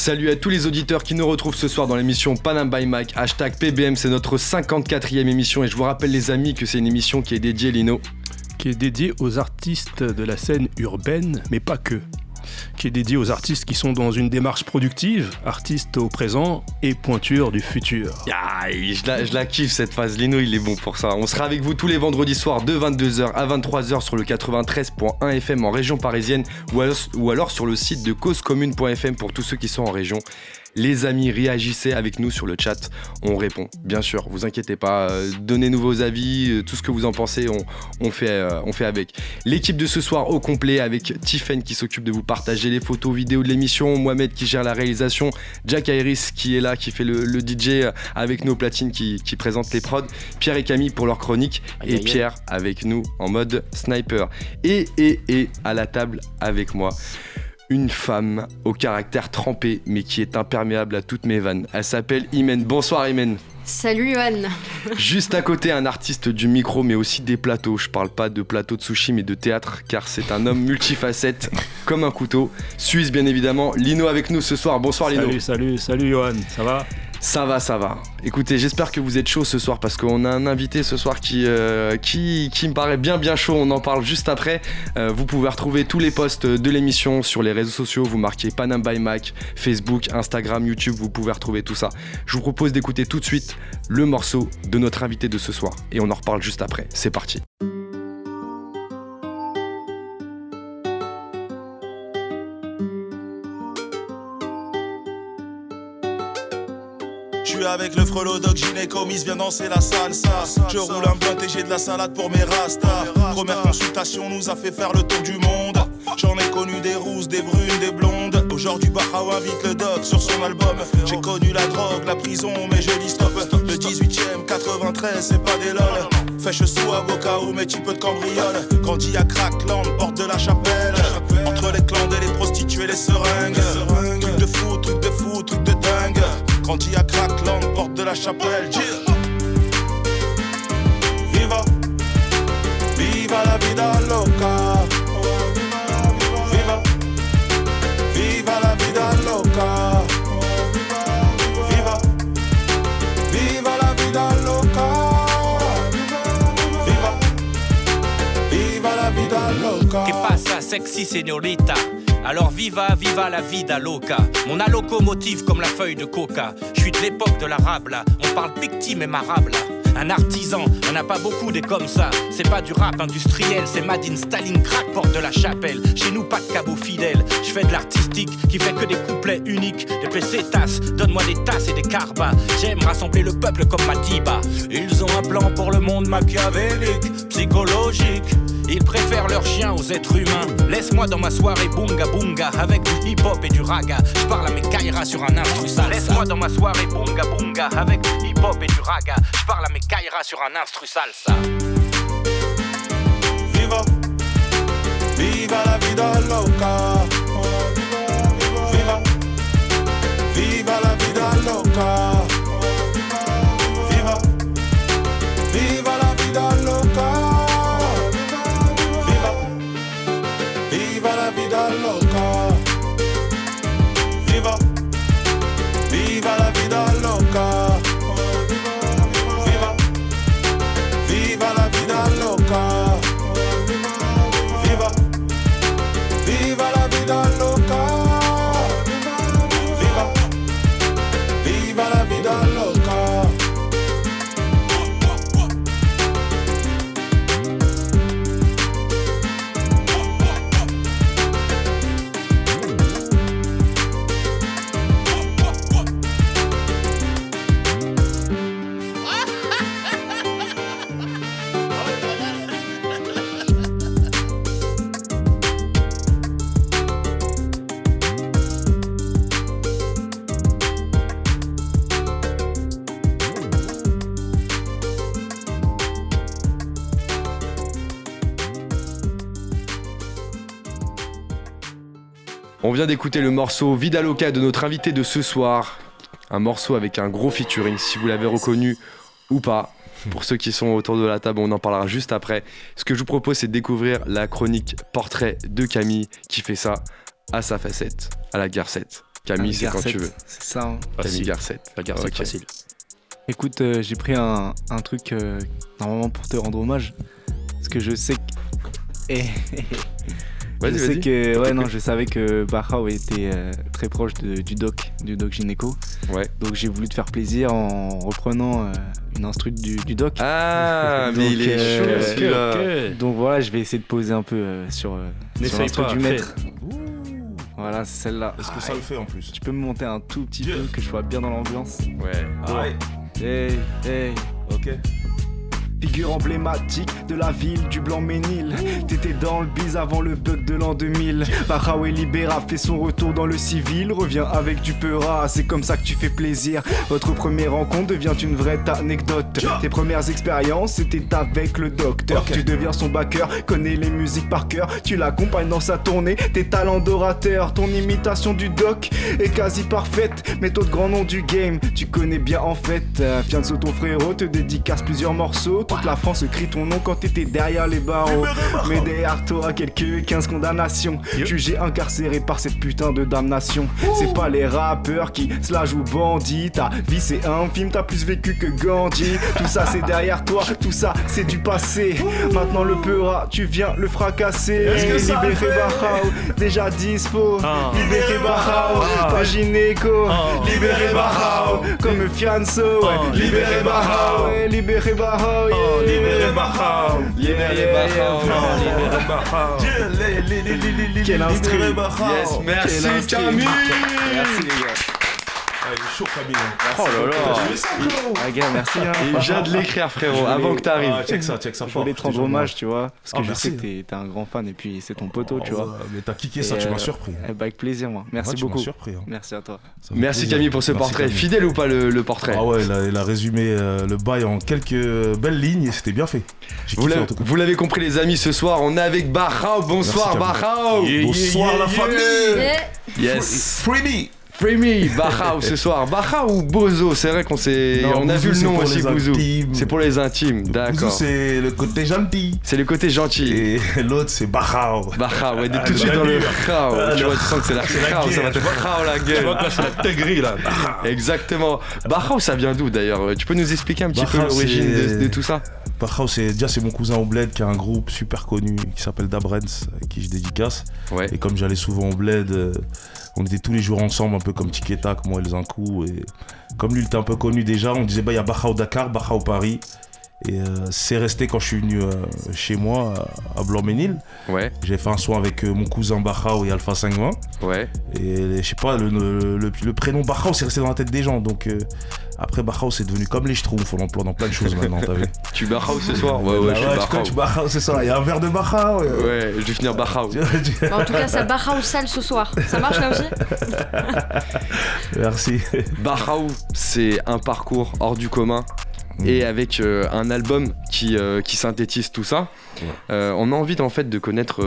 Salut à tous les auditeurs qui nous retrouvent ce soir dans l'émission Panam by. Hashtag PBM, c'est notre 54e émission et je vous rappelle les amis que c'est une émission qui est dédiée, Lino. Qui est dédiée aux artistes de la scène urbaine, mais pas que qui est dédié aux artistes qui sont dans une démarche productive, artistes au présent et pointure du futur. je, la, kiffe cette phase, Lino il est bon pour ça. On sera avec vous tous les vendredis soirs de 22h à 23h sur le 93.1 FM en région parisienne ou alors, ou alors sur le site de causecommune.fm pour tous ceux qui sont en région. Les amis, réagissez avec nous sur le chat. On répond, bien sûr. Vous inquiétez pas. Euh, donnez-nous vos avis, euh, tout ce que vous en pensez, on, fait, euh, on fait avec. L'équipe de ce soir au complet avec Tiffen qui s'occupe de vous partager les photos, vidéos de l'émission, Mohamed qui gère la réalisation, Jack Iris qui est là, qui fait le, DJ avec nos platines, qui, présente les prods, Pierre et Camille pour leur chronique et Pierre avec nous en mode sniper. Et, et, et à la table avec moi une femme au caractère trempé mais qui est imperméable à toutes mes vannes. Elle s'appelle Imen. Bonsoir Imen. Salut Johan. Juste à côté, un artiste du micro mais aussi des plateaux. Je parle pas de plateau de sushi mais de théâtre car c'est un homme multifacette comme un couteau. Suisse bien évidemment. Lino avec nous ce soir. Bonsoir Lino. Salut, salut, salut Johan. Ça va? Ça va, ça va. Écoutez, j'espère que vous êtes chaud ce soir parce qu'on a un invité ce soir qui, euh, qui, me paraît bien bien chaud. On en parle juste après. Euh, vous pouvez retrouver tous les posts de l'émission sur les réseaux sociaux. Vous marquez Panam by Mac, Facebook, Instagram, YouTube. Vous pouvez retrouver tout ça. Je vous propose d'écouter tout de suite le morceau de notre invité de ce soir et on en reparle juste après. C'est parti. Avec le frelot dog gynéco, mise viens danser la salsa. Je roule un blunt et j'ai de la salade pour mes rastas. Première consultation nous a fait faire le tour du monde. J'en ai connu des rousses, des brunes, des blondes. Aujourd'hui, Bahao invite le doc sur son album. J'ai connu la drogue, la prison, mais je dis stop. Le 18ème, 93, c'est pas des lol. Fèche sous avocat ou mais tu peux de cambriole. Grandi à Crackland, porte de la chapelle. Entre les clans et les prostituées, les seringues. Truc de fou, truc de fou, truc de dingue. Grandi à Crackland, porte de la chapelle. Viva, viva la vida loca. Viva, viva la vida loca. Viva, viva la vida loca. Viva, viva la vida loca. ¿Qué pasa, sexy señorita? Alors viva, viva la vida loca. Mon locomotive comme la feuille de coca. Je suis de l'époque de l'arabe On parle victime et marable Un artisan, on n'a pas beaucoup des comme ça. C'est pas du rap industriel, c'est Madine Staline crack porte de la chapelle. Chez nous, pas de cabot fidèle. Je fais de l'artistique qui fait que des couplets uniques. Des PC tasses, donne-moi des tasses et des carbas. J'aime rassembler le peuple comme Matiba. Ils ont un plan pour le monde machiavélique, psychologique. Ils préfèrent leurs chiens aux êtres humains. Laisse-moi dans ma soirée bunga bunga avec du hip hop et du raga. Je parle à mes kairas sur un instru salsa. Laisse-moi dans ma soirée bunga bunga avec du hip hop et du raga. Je parle à mes kairas sur un instru salsa. Viva, viva la vida loca. Viva, viva la vida loca. Vient d'écouter le morceau Vidaloca de notre invité de ce soir. Un morceau avec un gros featuring, si vous l'avez reconnu ou pas. Pour ceux qui sont autour de la table, on en parlera juste après. Ce que je vous propose, c'est de découvrir la chronique Portrait de Camille qui fait ça à sa facette, à la garcette. Camille, c'est quand Garcette, tu veux. C'est ça. hein. Camille Facile. Garcette. La garce, c'est Ok. facile. Écoute, euh, j'ai pris un, un truc euh, normalement pour te rendre hommage. Parce que je sais que. Vas-y, je sais vas-y. que. Ouais, non, je savais que Bahao était euh, très proche de- du doc, du doc gynéco. Ouais. Donc j'ai voulu te faire plaisir en reprenant euh, une instru du, du doc. Ah, mais il est chaud euh, celui-là. Donc voilà, je vais essayer de poser un peu euh, sur, euh, sur l'instru du maître. Voilà, c'est celle-là. Est-ce que ça le fait en plus Tu peux me monter un tout petit Dieu. peu, que je sois bien dans l'ambiance. Ouais. Ah ouais. Hey, hey. Ok. Figure emblématique de la ville du Blanc-Ménil. T'étais dans le bise avant le bug de l'an 2000. Bahraoui Libera fait son retour dans le civil. Revient avec du peura, c'est comme ça que tu fais plaisir. Votre première rencontre devient une vraie anecdote. Tes premières expériences, c'était avec le docteur. Tu deviens son backer, connais les musiques par cœur. Tu l'accompagnes dans sa tournée. Tes talents d'orateur, ton imitation du doc est quasi parfaite. Méthode grand nom du game, tu connais bien en fait. Euh, Fianso, ton frérot, te dédicace plusieurs morceaux. Toute la France crie ton nom quand t'étais derrière les barreaux. Mais derrière toi, quelques 15 condamnations. Jugé incarcéré par cette putain de damnation. C'est pas les rappeurs qui se la jouent bandit. Ta vie c'est un film, t'as plus vécu que Gandhi. Tout ça c'est derrière toi, tout ça c'est du passé. Maintenant le peura, tu viens le fracasser. Libéré Bahao, déjà dispo. Ah. Libéré Bahao, Ah. pas gynéco. Ah. Libéré Bahao, comme Fianso. Ah. Libéré Bahao, ouais, libéré Bahao. Yeah. Libéré Bahao. Quel instru. Yes, merci. Camille. Merci les gars. Ah, il est chaud, Camille. Oh là là. Tu fais ça, frérot Ah, gars, merci. Hein. Il vient de l'écrire frérot, avant que t'arrives. Ah, check ça, check ça Je fort. voulais te rendre hommage, tu vois. Parce que Ah, je merci. sais que t'es t'es un grand fan et puis c'est ton poteau, tu Oh, vois. ouais, Mais t'as kické ça, Et, tu m'as euh, surpris. Eh bah, avec plaisir, moi. Merci Ouais, tu m'as beaucoup. surpris. hein. Merci à toi. Ça fait Merci plaisir. Camille pour ce Merci, portrait. Camille. Fidèle ou pas le, le portrait Ah ouais, il a, il a résumé euh, le bail en quelques euh, belles lignes et c'était bien fait. J'ai Vous kiffé l'avez- en tout cas. vous l'avez compris les amis, ce soir on est avec Bahao. Bonsoir Merci. Yeah, Bonsoir la famille Yes. Free me, Bahao ce soir. Bahao ou Bozo? C'est vrai qu'on s'est, on a vu le nom aussi intimes. C'est pour les intimes, d'accord. c'est le côté gentil. C'est le côté gentil. Et l'autre, c'est Bahao. Bahao, ouais, Ah, tout de suite dans le gueule. khao. Ah, Tu vois, tu sens que c'est la khao, ça va te khao la Tu vois gueule. que c'est la tégris là. Exactement. Bahao, ça vient d'où d'ailleurs? Tu peux nous expliquer un petit peu l'origine de, tout ça? Bahao, c'est déjà c'est mon cousin au bled qui a un groupe super connu qui s'appelle Dabrens, à qui je dédicace. Ouais. Et comme j'allais souvent au bled, euh, on était tous les jours ensemble, un peu comme Tic et Tac, moi et les. Et comme lui, il était un peu connu déjà, on disait bah il y a Bahao Dakar, Bahao Paris. Et euh, c'est resté quand je suis venu euh, chez moi à Blanc-Ménil. Ouais, J'ai fait un son avec euh, mon cousin Bahao et Alpha 520. ouais. Et je sais pas, le, le- le- le prénom Bahao c'est resté dans la tête des gens. Donc euh, après Bahao c'est devenu comme les Schtroumpfs, on l'emploie dans plein de choses maintenant, t'as vu Tu Bahao ce soir Ouais, ouais, Bah je Bahao. connais, tu Bahao, c'est ça, il y a un verre de Bahao. euh. Ouais, je vais finir Bahao. Bon, en tout cas, ça au sale ce soir. Ça marche là aussi Merci. Bahao, c'est un parcours hors du commun. Mm. Et avec euh, un album qui, euh, qui synthétise tout ça, Ouais. Euh, on a envie en fait de connaître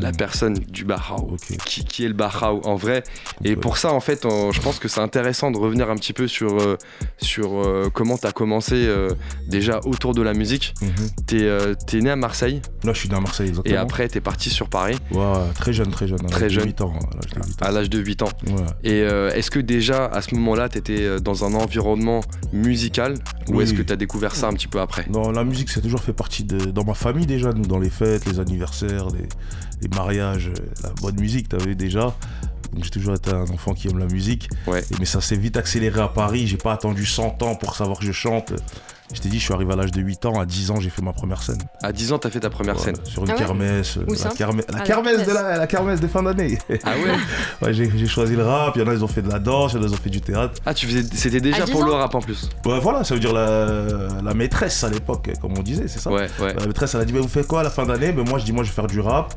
la Mm. personne du Bahao. Ok. Qui, qui est le Bahao en vrai Et pour ça en fait on- je pense que c'est intéressant de revenir un petit peu sur, euh, sur euh, comment tu as commencé euh, déjà autour de la musique. Mhm. T'es euh, t'es né à Marseille Là je suis né à Marseille exactement. et après t'es parti sur Paris Ouais, très jeune, très jeune. à Très l'âge de jeune. 8 ans. à l'âge de 8 ans. à l'âge de 8 ans. Ouais. Et est-ce que déjà à ce moment-là t'étais euh, dans un environnement musical? Ou est-ce que t'as découvert ça un petit peu après? Non, la musique, c'est toujours fait partie de dans ma famille déjà, nous, dans les fêtes, les anniversaires, les, les mariages, euh, la bonne musique, t'as vu déjà. Donc j'ai toujours été un enfant qui aime la musique. Ouais. Et- mais ça s'est vite accéléré à Paris. J'ai pas attendu 100 ans pour savoir que je chante. Je t'ai dit, je suis arrivé à l'âge de 8 ans. À 10 ans, j'ai fait ma première scène. À 10 ans t'as fait ta première Voilà, scène. Sur une Ah ouais kermesse. euh, Où ça la, kermesse- la la kermesse de la, la kermesse de fin d'année. Ah ouais Ouais, j'ai choisi le rap. Il y en a, ils ont fait de la danse. Il y en a, ils ont fait du théâtre. Ah tu faisais c'était déjà À 10 pour le rap en plus Ouais, voilà, ça veut dire la, la maîtresse à l'époque, comme on disait, c'est ça Ouais ouais. La maîtresse, elle a dit, mais vous faites quoi à la fin d'année? Mais moi, je dis, moi, je vais faire du rap.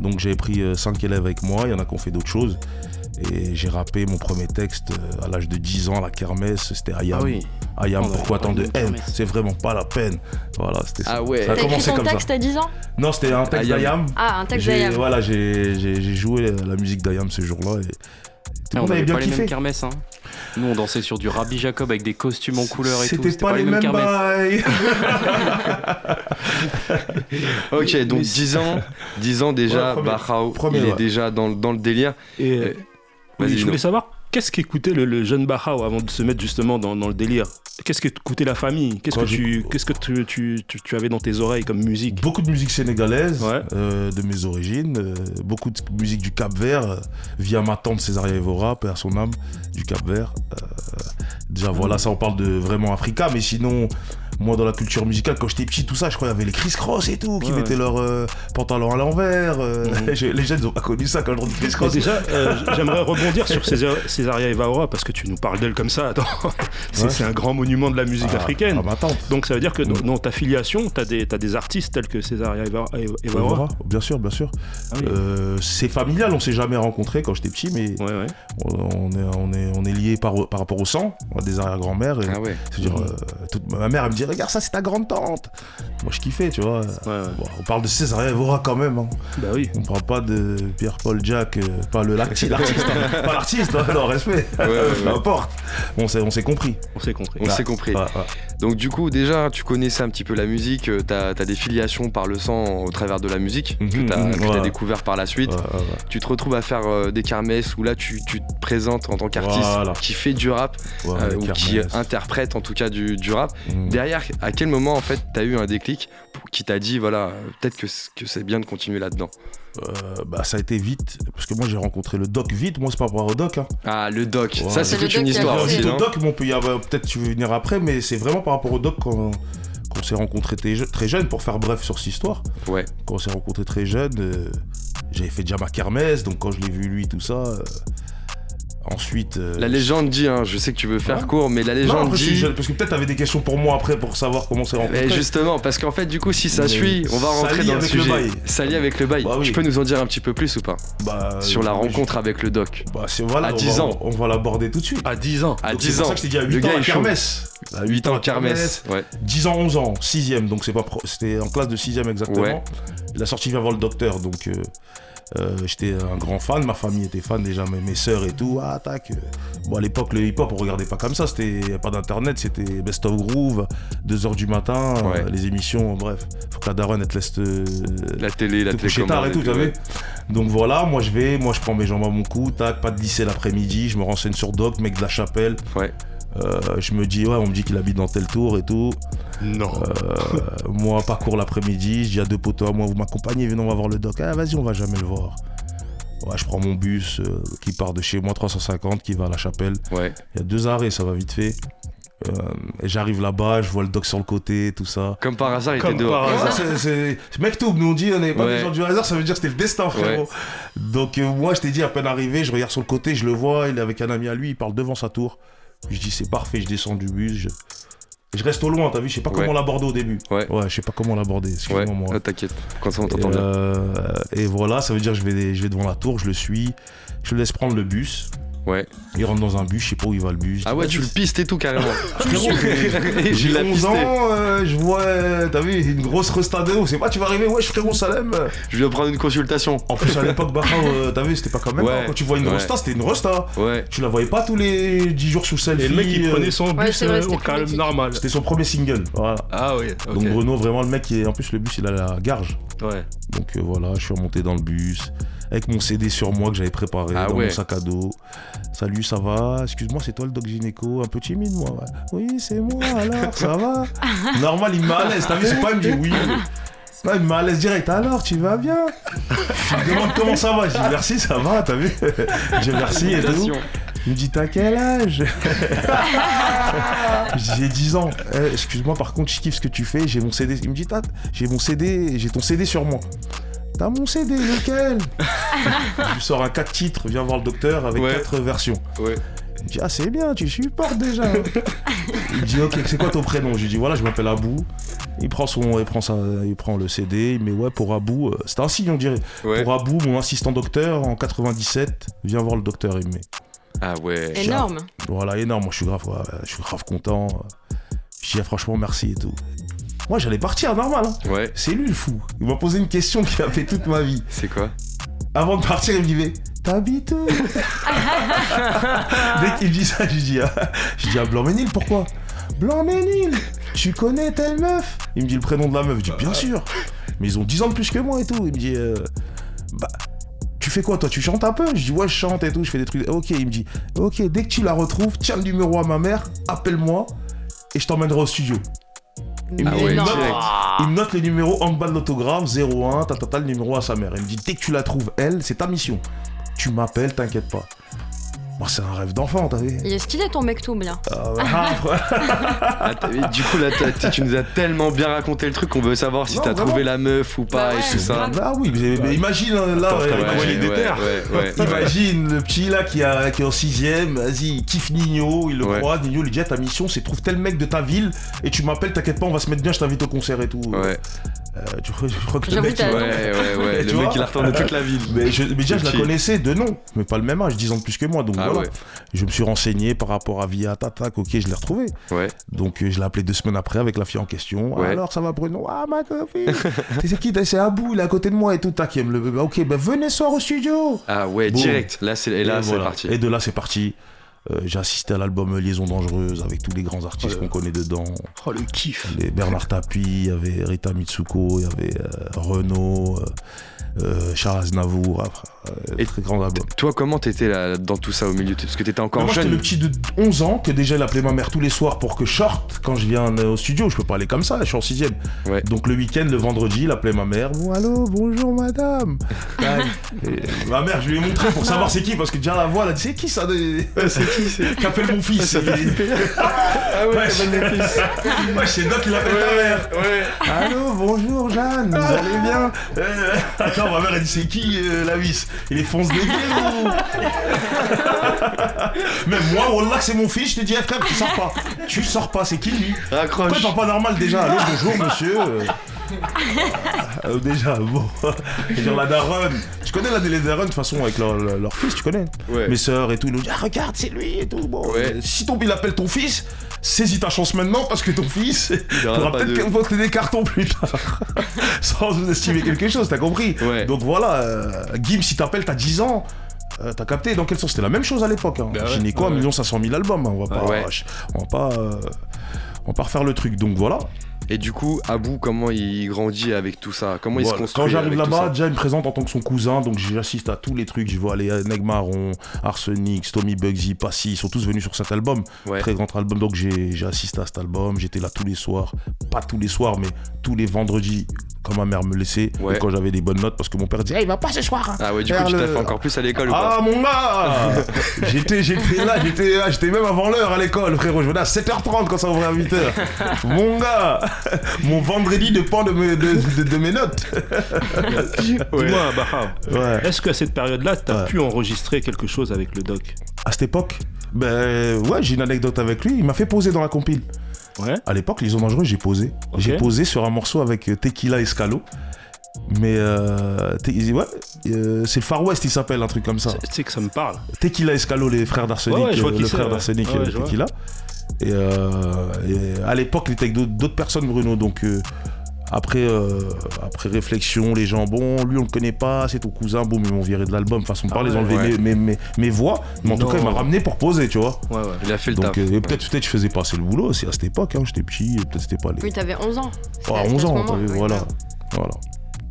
Donc, j'avais pris 5 élèves avec moi. Il y en a qui ont fait d'autres choses. Et j'ai rappé mon premier texte euh, à l'âge de 10 ans à la kermesse. C'était Ayam. Ah oui. Ayam, va pourquoi tant de haine? C'est vraiment pas la peine. Voilà, c'était ça. Ah ouais. Ça a commencé comme texte ça. à 10 ans? Non, c'était un texte Ayam. d'Ayam. Ah, un texte d'Ayam. Voilà, j'ai j'ai- j'ai joué la musique d'Ayam ce jour-là. Et tout Ah, le monde avait bien pas les mêmes kiffé. kermesses. Hein. Nous, on dansait sur du Rabbi Jacob avec des costumes en couleur et tout. C'était pas, les mêmes bails. Ok, donc Mais 10 ans, 10 ans déjà, Ouais, premier- premier, il est déjà dans, dans le délire. Et Euh, je voulais savoir qu'est-ce qu'écoutait le, le jeune Bahao avant de se mettre justement dans, dans le délire Qu'est-ce qu'écoutait la famille Qu'est-ce que, tu, qu'est-ce que tu, tu, tu- tu avais dans tes oreilles comme musique Beaucoup de musique sénégalaise, Ouais. euh, de mes origines, euh, beaucoup de musique du Cap Vert, euh, via ma tante Césaria Evora, père son âme, du Cap Vert. Euh, déjà voilà, ça on parle de vraiment Africa, mais sinon, moi dans la culture musicale, quand j'étais petit, tout ça, je crois qu'il y avait les Chris Cross et tout, qui Ouais, mettaient leurs euh, pantalons à l'envers. euh, Mhm. les jeunes n'ont pas connu ça quand je dis Chris Mais Cross. déjà, euh, j'aimerais rebondir sur César- Césaria Evora parce que tu nous parles d'elle comme ça. Attends, c'est un grand monument de la musique Ah, africaine. ah, tante. Donc ça veut dire que dans, Mm. dans ta filiation, tu as, des artistes tels que Césaria. Evora, bien sûr, bien sûr. Ah oui. C'est familial, on s'est jamais rencontrés quand j'étais petit, mais Ouais, on est, on est, on est liés par, par rapport au sang, on a des arrière-grand-mères. C'est-à-dire, toute- ma mère, elle me dit, regarde, ça, c'est ta grande tante. Moi, je kiffais, tu vois. ouais, ouais. Bon, on parle de Césaria Evora quand même. Hein. Bah oui. On parle pas de Pierre-Paul Jack, euh, pas le l'artiste, l'artiste, hein. pas l'artiste, hein, non, respect. Peu importe. On s'est, on s'est compris. On s'est compris. On s'est compris. Donc du coup, déjà, tu connaissais un petit peu la musique, euh, t'as as des filiations par le sang au travers de la musique que Mhm, t'as que t'as ouais. découvert par la suite. Ouais, ouais, ouais. Tu te retrouves à faire euh, des kermesses où là tu, tu te présentes en tant qu'artiste Voilà. qui fait du rap Ouais, euh, ou qui interprète en tout cas du, du rap. Mhm. Derrière, à quel moment en fait t'as eu un déclic qui t'a dit voilà, peut-être que, c'est bien de continuer là-dedans Euh, bah, ça a été vite, parce que moi j'ai rencontré le doc vite, moi c'est pas par rapport au doc. Hein. Ah, le doc, Ouais. ça c'est le toute une histoire aussi, au doc, mais on peut y avoir, peut-être tu veux venir après, mais c'est vraiment par rapport au doc qu'on qu'on s'est rencontrés très, je- très jeunes, pour faire bref sur cette histoire. Ouais. Quand on s'est rencontrés très jeunes, euh, j'avais fait déjà ma kermesse, donc quand je l'ai vu lui, tout ça. euh, ensuite. euh, La légende dit, hein, je sais que tu veux faire Ouais. court, mais la Non, légende après, je suis dit. jeune, parce que peut-être t'avais des questions pour moi après pour savoir comment on s'est rencontrés. Mais justement, parce qu'en fait, du coup, si ça Mais suit, on va rentrer dans le avec le sujet. bail. Ça lie avec le bail. Bah oui. Tu peux nous en dire un petit peu plus ou pas Bah, Sur la euh, rencontre avec le doc. je- Bah, c'est voilà, À on 10 va- ans. On va l'aborder tout de suite. À 10 ans. À Donc, 10 C'est pour ans. ça que je t'ai dit à Le 8 gars ans est à kermesse. À 8 ans kermesse. Ouais. 10 ans, 11 ans, 6ème, donc c'est c'était en classe de 6ème exactement. Ouais. La sortie vient voir le docteur, donc euh, j'étais un grand fan, ma famille était fan déjà, mes, mes sœurs et tout. Ah, tac. Bon, à l'époque, le hip-hop, on regardait pas comme ça, c'était pas d'internet, c'était Best of Groove, 2h du matin, Ouais. euh, les émissions, bref. Faut que la daronne, elle te laisse te, La télé, la te télécommande. tard et tout, ouais. Donc voilà, moi je vais, moi je prends mes jambes à mon cou, tac, pas de lycée l'après-midi, je me renseigne sur Doc, mec de la chapelle. Ouais. Euh, je me dis, ouais, on me dit qu'il habite dans tel tour et tout. Non. Euh, moi, parcours l'après-midi, je dis à deux potos à moi, vous m'accompagnez, venez, on va voir le doc. Ah, vas-y, on va jamais le voir. Ouais, je prends mon bus euh, qui part de chez moi, 350, qui va à la chapelle. Ouais. Il y a deux arrêts, ça va vite fait. Euh, j'arrive là-bas, je vois le doc sur le côté, tout ça. Comme par hasard, il Comme était dehors. par Ouais, hasard. c'est- mec tout, nous on dit on n'est pas Ouais. des gens du hasard, ça veut dire que c'était le destin frérot. Donc euh, moi je t'ai dit à peine arrivé, je regarde sur le côté, je le vois, il est avec un ami à lui, il parle devant sa tour. Je dis c'est parfait, je descends du bus, je, je reste au loin, t'as vu, je sais pas Ouais. comment l'aborder au début. Ouais. Ouais, je sais pas comment l'aborder, Ouais, excuse-moi moi. Ah, t'inquiète. Quand ça, on Et, t'entend bien. euh, et voilà, ça veut dire que je vais, je vais devant la tour, je le suis, je le laisse prendre le bus. Ouais. Il rentre dans un bus, je sais pas où il va le bus. Ah ouais, tu le pistes et tout carrément. J'ai j'ai la 11 pisté. ans, euh, je vois, euh, t'as vu, une grosse restado, c'est pas, tu vas arriver, ouais, je frérot Salem. Je viens prendre une consultation. En plus, à l'époque, euh, t'as vu, c'était pas comme maintenant. Ouais, Quand tu vois une ouais. resta, c'était une resta. Ouais. Tu la voyais pas tous les 10 jours sous selfie. Et le mec, il prenait son Ouais, bus vrai, euh, au calme normal. C'était son premier single. Voilà. Ah oui, ok. Donc Bruno, vraiment le mec qui est. En plus, le bus, il a la garge. Ouais. Donc euh, voilà, je suis remonté dans le bus. Avec mon CD sur moi que j'avais préparé Ah dans ouais. mon sac à dos. Salut, ça va? Excuse-moi, c'est toi le doc gynéco Un peu timide, moi. ouais. Oui, c'est moi, alors, ça va? Normal, il me met à l'aise. T'as vu, c'est pas, il me dit oui. Non, il me met à l'aise direct. Alors, tu vas bien? Je lui demande comment ça va. Je dis merci, ça va, t'as vu? Je dis merci et tout. Il me dit T'as quel âge? J'ai 10 ans. Eh, Excuse-moi, par contre, je kiffe ce que tu fais. J'ai mon CD. Il me dit T'as- J'ai mon CD, j'ai ton CD sur moi. T'as mon CD, lequel lui sors un 4 titres, viens voir le docteur avec Ouais. 4 versions. Ouais. Il me dit Ah, c'est bien, tu supportes déjà. il me dit Ok, c'est quoi ton prénom? Je lui dis Voilà, je m'appelle Abou. Il prend, son, il, prend sa, il prend le CD, il met Ouais, pour Abou. euh, C'était un signe, on dirait. Ouais. Pour Abou, mon assistant docteur, en 97, viens voir le docteur, il me met. Ah ouais. Énorme. Voilà, énorme. Moi, je suis grave, ouais, je suis grave content. Je dis ah, franchement merci et tout. Moi, j'allais partir normal. hein. Ouais. C'est lui le fou. Il m'a posé une question qui a fait toute ma vie. C'est quoi? Avant de partir, il me dit mais t'habites où? Dès qu'il me dit ça, je dis ah, je dis à Blanc-Ménil, pourquoi? Blanc-Ménil, tu connais telle meuf? Il me dit le prénom de la meuf. Je dis bien sûr. Mais ils ont 10 ans de plus que moi et tout. Il me dit euh, bah tu fais quoi toi? Tu chantes un peu? Je dis ouais, je chante et tout, je fais des trucs. Ok, il me dit ok, dès que tu la retrouves, tiens le numéro à ma mère, appelle-moi et je t'emmènerai au studio. Il me, Ah ouais, note, il note le numéro en bas de l'autographe, 01, t'as t'as- t'as le numéro à sa mère. Il me dit dès que tu la trouves, elle, c'est ta mission. Tu m'appelles, t'inquiète pas. Moi, c'est un rêve d'enfant, t'as vu Il est stylé ton mec tout bien. Ah, ouais, ah, ouais. Ah, mais du coup, là, tu nous as tellement bien raconté le truc qu'on veut savoir si t'as trouvé la meuf ou pas Bah et tout ça. Ah oui, mais, mais imagine hein, là, Attends, ouais, t'as imagine ouais, le petit là qui, a, qui est en sixième, vas-y, il kiffe Nino, il le Ouais. croise, Nino lui dit Ah, ta mission c'est trouve tel mec de ta ville et tu m'appelles, t'inquiète pas, on va se mettre bien, je t'invite au concert et tout. Ouais, Euh, tu crois- je crois que le mec. t'as- il- ouais, ouais, ouais. Tu Le vois mec, il a retourné toute la ville. Mais, je- mais déjà, je la connaissais de nom, mais pas le même âge, 10 ans de plus que moi. Donc Ah voilà. ouais. Je me suis renseigné par rapport à Via Tatak, ok, je l'ai retrouvé. Ouais. Donc euh, je l'ai appelé deux semaines après avec la fille en question. Ouais. Alors ça va Bruno? Ah ma copine C'est qui C'est Abou, il est à côté de moi et tout. Tac, il aime le bébé. Ok, ben venez soir au studio Ah ouais, direct. Là, c'est et là, voilà. parti. Et de là, c'est parti. Euh, J'ai assisté à l'album Liaison Dangereuse avec tous les grands artistes Oh qu'on connaît dedans. Oh le kiff. Les Bernard Tapie, il y avait Rita Mitsuko, il y avait euh, Renaud, euh, euh, Charles Aznavour. Et très grand album. Toi, comment t'étais là dans tout ça au milieu? Parce que t'étais encore moi, j'étais jeune. le petit de 11 ans que déjà il appelait ma mère tous les soirs pour que je sorte quand je viens au studio. Je peux pas aller comme ça, je suis en sixième. Ouais. Donc le week-end, le vendredi, il appelait ma mère. Bon, allô, bonjour madame. Et ma mère, je lui ai montré pour savoir c'est qui, parce que déjà la voix, elle a dit c'est qui ça de... C'est qui c'est Qu'appelle mon fils Ah ouais, Ouais, fils. Ouais, c'est Doc qui l'appelle ta mère. Ouais. Allô, bonjour Jeanne, vous allez bien Euh, Attends, ma mère elle dit c'est qui euh, la vis? Il est fonce dégueu ou Même moi, Wallah, c'est mon fils, je te dis, eh, frère, tu sors pas. Tu sors pas, c'est qui lui? Pourquoi Raccroche. parle pas normal déjà Allô, bonjour monsieur Euh, déjà, bon. Je dire, la daronne. Tu connais la les daronnes de toute façon avec leur, leur- fils, tu connais Ouais. Mes sœurs et tout, ils nous disent Ah, regarde, c'est lui et tout. Bon, Ouais. si ton il appelle ton fils, saisis ta chance maintenant parce que ton fils aura pas peut-être voter des cartons plus tard. Sans vous estimer quelque chose, t'as compris Ouais. Donc voilà, euh, Gim, si t'appelles, t'as 10 ans. euh, T'as capté dans quel sens? C'était la même chose à l'époque. Hein. Bah ouais, Gynéco, ouais, 1 500 000 albums. hein. On va pas, Ouais. on va pas, euh, on va pas refaire le truc. Donc voilà. Et du coup, Abou, comment il grandit avec tout ça? Comment il se construit Quand j'arrive là-bas, déjà il me présente en tant que son cousin, donc j'assiste à tous les trucs. Je vois les Negmaron, Arsenic, Stomy Bugsy, Passy, ils sont tous venus sur cet album. Ouais. Très grand album, donc j'ai assisté à cet album. J'étais là tous les soirs, pas tous les soirs, mais tous les vendredis, quand ma mère me laissait, Ouais. et quand j'avais des bonnes notes, parce que mon père disait, Eh, il va pas ce soir. hein. Ah ouais, du coup, tu t'as le- fait encore plus à l'école Ah mon gars J'étais j'étais là, j'étais là, j'étais même avant l'heure à l'école, frérot. Je venais à 7h30 quand ça ouvrait à 8h. mon gars Mon vendredi dépend de mes, de, de- de mes notes. Dis-moi, Ouais. est-ce qu'à cette période-là, t'as Ouais. pu enregistrer quelque chose avec le doc? À cette époque, ben ouais, j'ai une anecdote avec lui. Il m'a fait poser dans la compile. Ouais. À l'époque, les Hommes Dangereux, j'ai posé. J'ai posé sur un morceau avec euh, Tequila Escalo. Mais euh, ouais, euh, c'est le Far West, il s'appelle, un truc comme ça. Tu sais que ça me parle. Tequila Escalo, les frères d'Arsenic, Ouais, ouais, je vois euh, qui le frère d'Arsenic, Ouais, je vois. Tequila. Et, euh, et à l'époque, il était avec d'autres- personnes, Bruno. Donc euh, après, euh, après réflexion, les gens, bon, lui on le connaît pas, c'est ton cousin, boum, ils m'ont viré de l'album. Façon de parler, ils ont enlevé ouais. mes, mes, mes- mes voix. Mais en tout cas, il m'a ramené pour poser, tu vois. Ouais, ouais. Il a fait le Donc taf. euh, et peut-être peut-être je faisais pas assez le boulot aussi à cette époque, hein, j'étais petit, et peut-être c'était pas les. Oui, t'avais 11 ans. Ah, C'était à 11 ce ans, moment, oui, voilà. Voilà.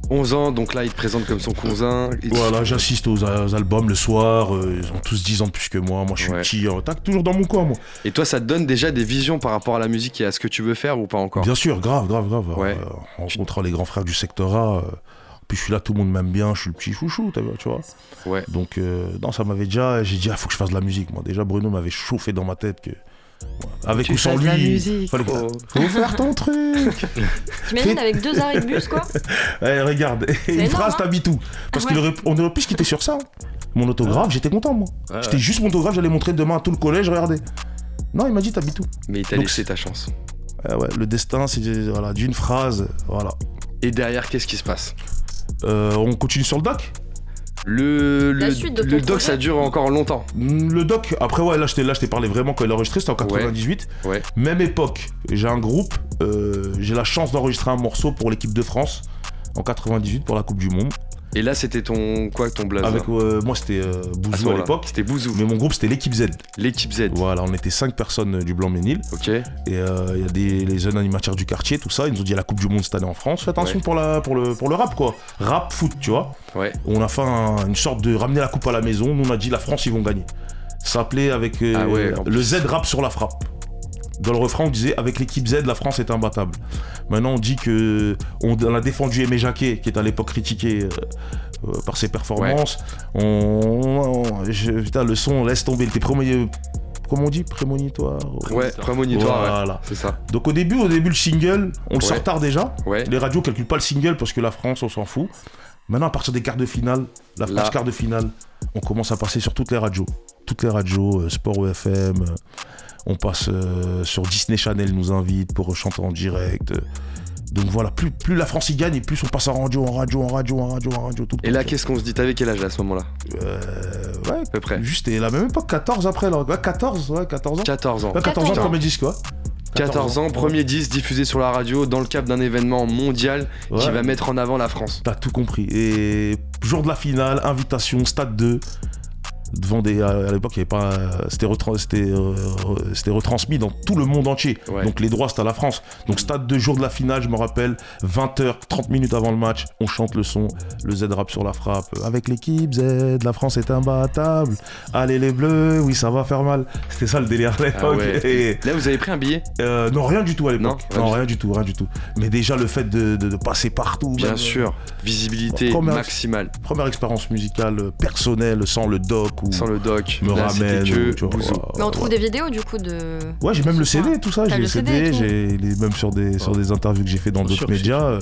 11 ans, donc là, il te présente comme son cousin. Et tu- Voilà, j'assiste aux, aux albums le soir, euh, ils ont tous 10 ans de plus que moi, moi je suis Ouais. petit, hein. tac, toujours dans mon coin moi. Et toi, ça te donne déjà des visions par rapport à la musique et à ce que tu veux faire ou pas encore? Bien sûr, grave, grave, grave. Ouais. Euh, en rencontrant les grands frères du secteur A, euh, puis je suis là, tout le monde m'aime bien, je suis le petit chouchou, vu, tu vois. Ouais. Donc, euh, non, ça m'avait déjà, j'ai dit, il faut que je fasse de la musique, moi. Déjà, Bruno m'avait chauffé dans ma tête que. Avec Tu ou sans lui. de la musique, oh. Faut faire ton truc. T'imagines avec deux arrêts de bus, quoi Eh, regarde, une énorme, phrase hein t'habille tout. Parce Ah ouais. aurait, on aurait pu se quitter sur ça. Mon autographe, j'étais content, moi. Ouais, J'étais juste mon autographe, j'allais montrer demain à tout le collège, regardez. Non, il m'a dit t'habilles tout. Mais il t'a laissé ta chance. Ah ouais, le destin, c'est voilà, d'une phrase, voilà. Et derrière, qu'est-ce qui se passe? Euh, on continue sur le doc Le, La le, suite de ton le doc, projet. ça dure encore longtemps. Mm, Le doc, après ouais, là je t'ai là, je t'ai parlé vraiment quand il a enregistré, c'était en 98. Ouais. Même époque, j'ai un groupe, euh, j'ai la chance d'enregistrer un morceau pour l'équipe de France en 98 pour la Coupe du Monde. Et là, c'était ton quoi, ton blaze Avec euh, moi, c'était euh, Bouzou à l'époque. C'était Bouzou, Mais mon groupe, c'était l'équipe Z. l'équipe Z. Voilà, on était cinq personnes euh, du Blanc-Ménil. Ok. Et euh, il y a des les jeunes animateurs du quartier, tout ça. Ils nous ont dit à la Coupe du Monde cette année en France. Faites attention Ouais. pour, la, pour, le, pour le rap, quoi. Rap, foot, tu vois. Ouais. On a fait un- une sorte de ramener la coupe à la maison. Nous, on a dit la France, ils vont gagner. Ça s'appelait avec Ah ouais, le. Z rap sur la frappe. Dans le refrain, on disait avec l'équipe Z, la France est imbattable. Maintenant, on dit que on, on a défendu Aimé Jacquet, qui est à l'époque critiqué euh, euh, par ses performances. On, on- je- putain, le son, laisse tomber. Il était premier, comment on dit, prémonitoire? Ouais, prémonitoire, ouais. Voilà. C'est ça. Donc au début, au début le single, on le Ouais. sort tard déjà. Ouais. Les radios calculent pas le single parce que la France, on s'en fout. Maintenant, à partir des quarts de finale, la France Là. quart de finale, on commence à passer sur toutes les radios. Toutes les radios, euh, Sport OFM, euh, on passe euh, sur Disney Channel, nous invite pour chanter en direct. Donc voilà, plus, plus la France y gagne et plus on passe en radio, en radio, en radio, en radio, en radio, tout le Et temps. là, qu'est-ce qu'on se dit? T'avais quel âge à ce moment-là? Euh, ouais, À peu près. juste et la même époque, 14 après, là. Ouais, 14, ouais, 14 ans. 14 ans. Ouais, 14 ans, 14 ans. premier disque, quoi. 14 ans, premier disque diffusé sur la radio dans le cadre d'un événement mondial qui va mettre en avant la France. T'as tout compris. Et jour de la finale, invitation, stade 2. Devant des. À l'époque, il y avait pas. euh, C'était retran- c'était, euh, c'était retransmis dans tout le monde entier. Ouais. Donc les droits, c'était à la France. Donc stade 2, jour de la finale, je me rappelle, 20h, 30 minutes avant le match, on chante le son, le Z rap sur la frappe. Avec l'équipe Z, la France est imbattable. Allez les bleus, oui, ça va faire mal. C'était ça le délire à l'époque. Ah ouais. Et- Là, vous avez pris un billet? Euh, non, rien du tout à l'époque. Non, rien Non, du rien du tout, rien du tout. Mais déjà, le fait de, de- de passer partout. Bien même, sûr. Visibilité Bon, première- maximale. première expérience musicale euh, personnelle sans le doc Sans le doc. me Là, ramène c'était que ou, tu vois, Bouzou. ouais, Mais on ouais. trouve des vidéos du coup de. Ouais, j'ai même le. CD, tout ça. J'ai le CD j'ai les- même sur des, sur des interviews que j'ai fait dans d'autres médias.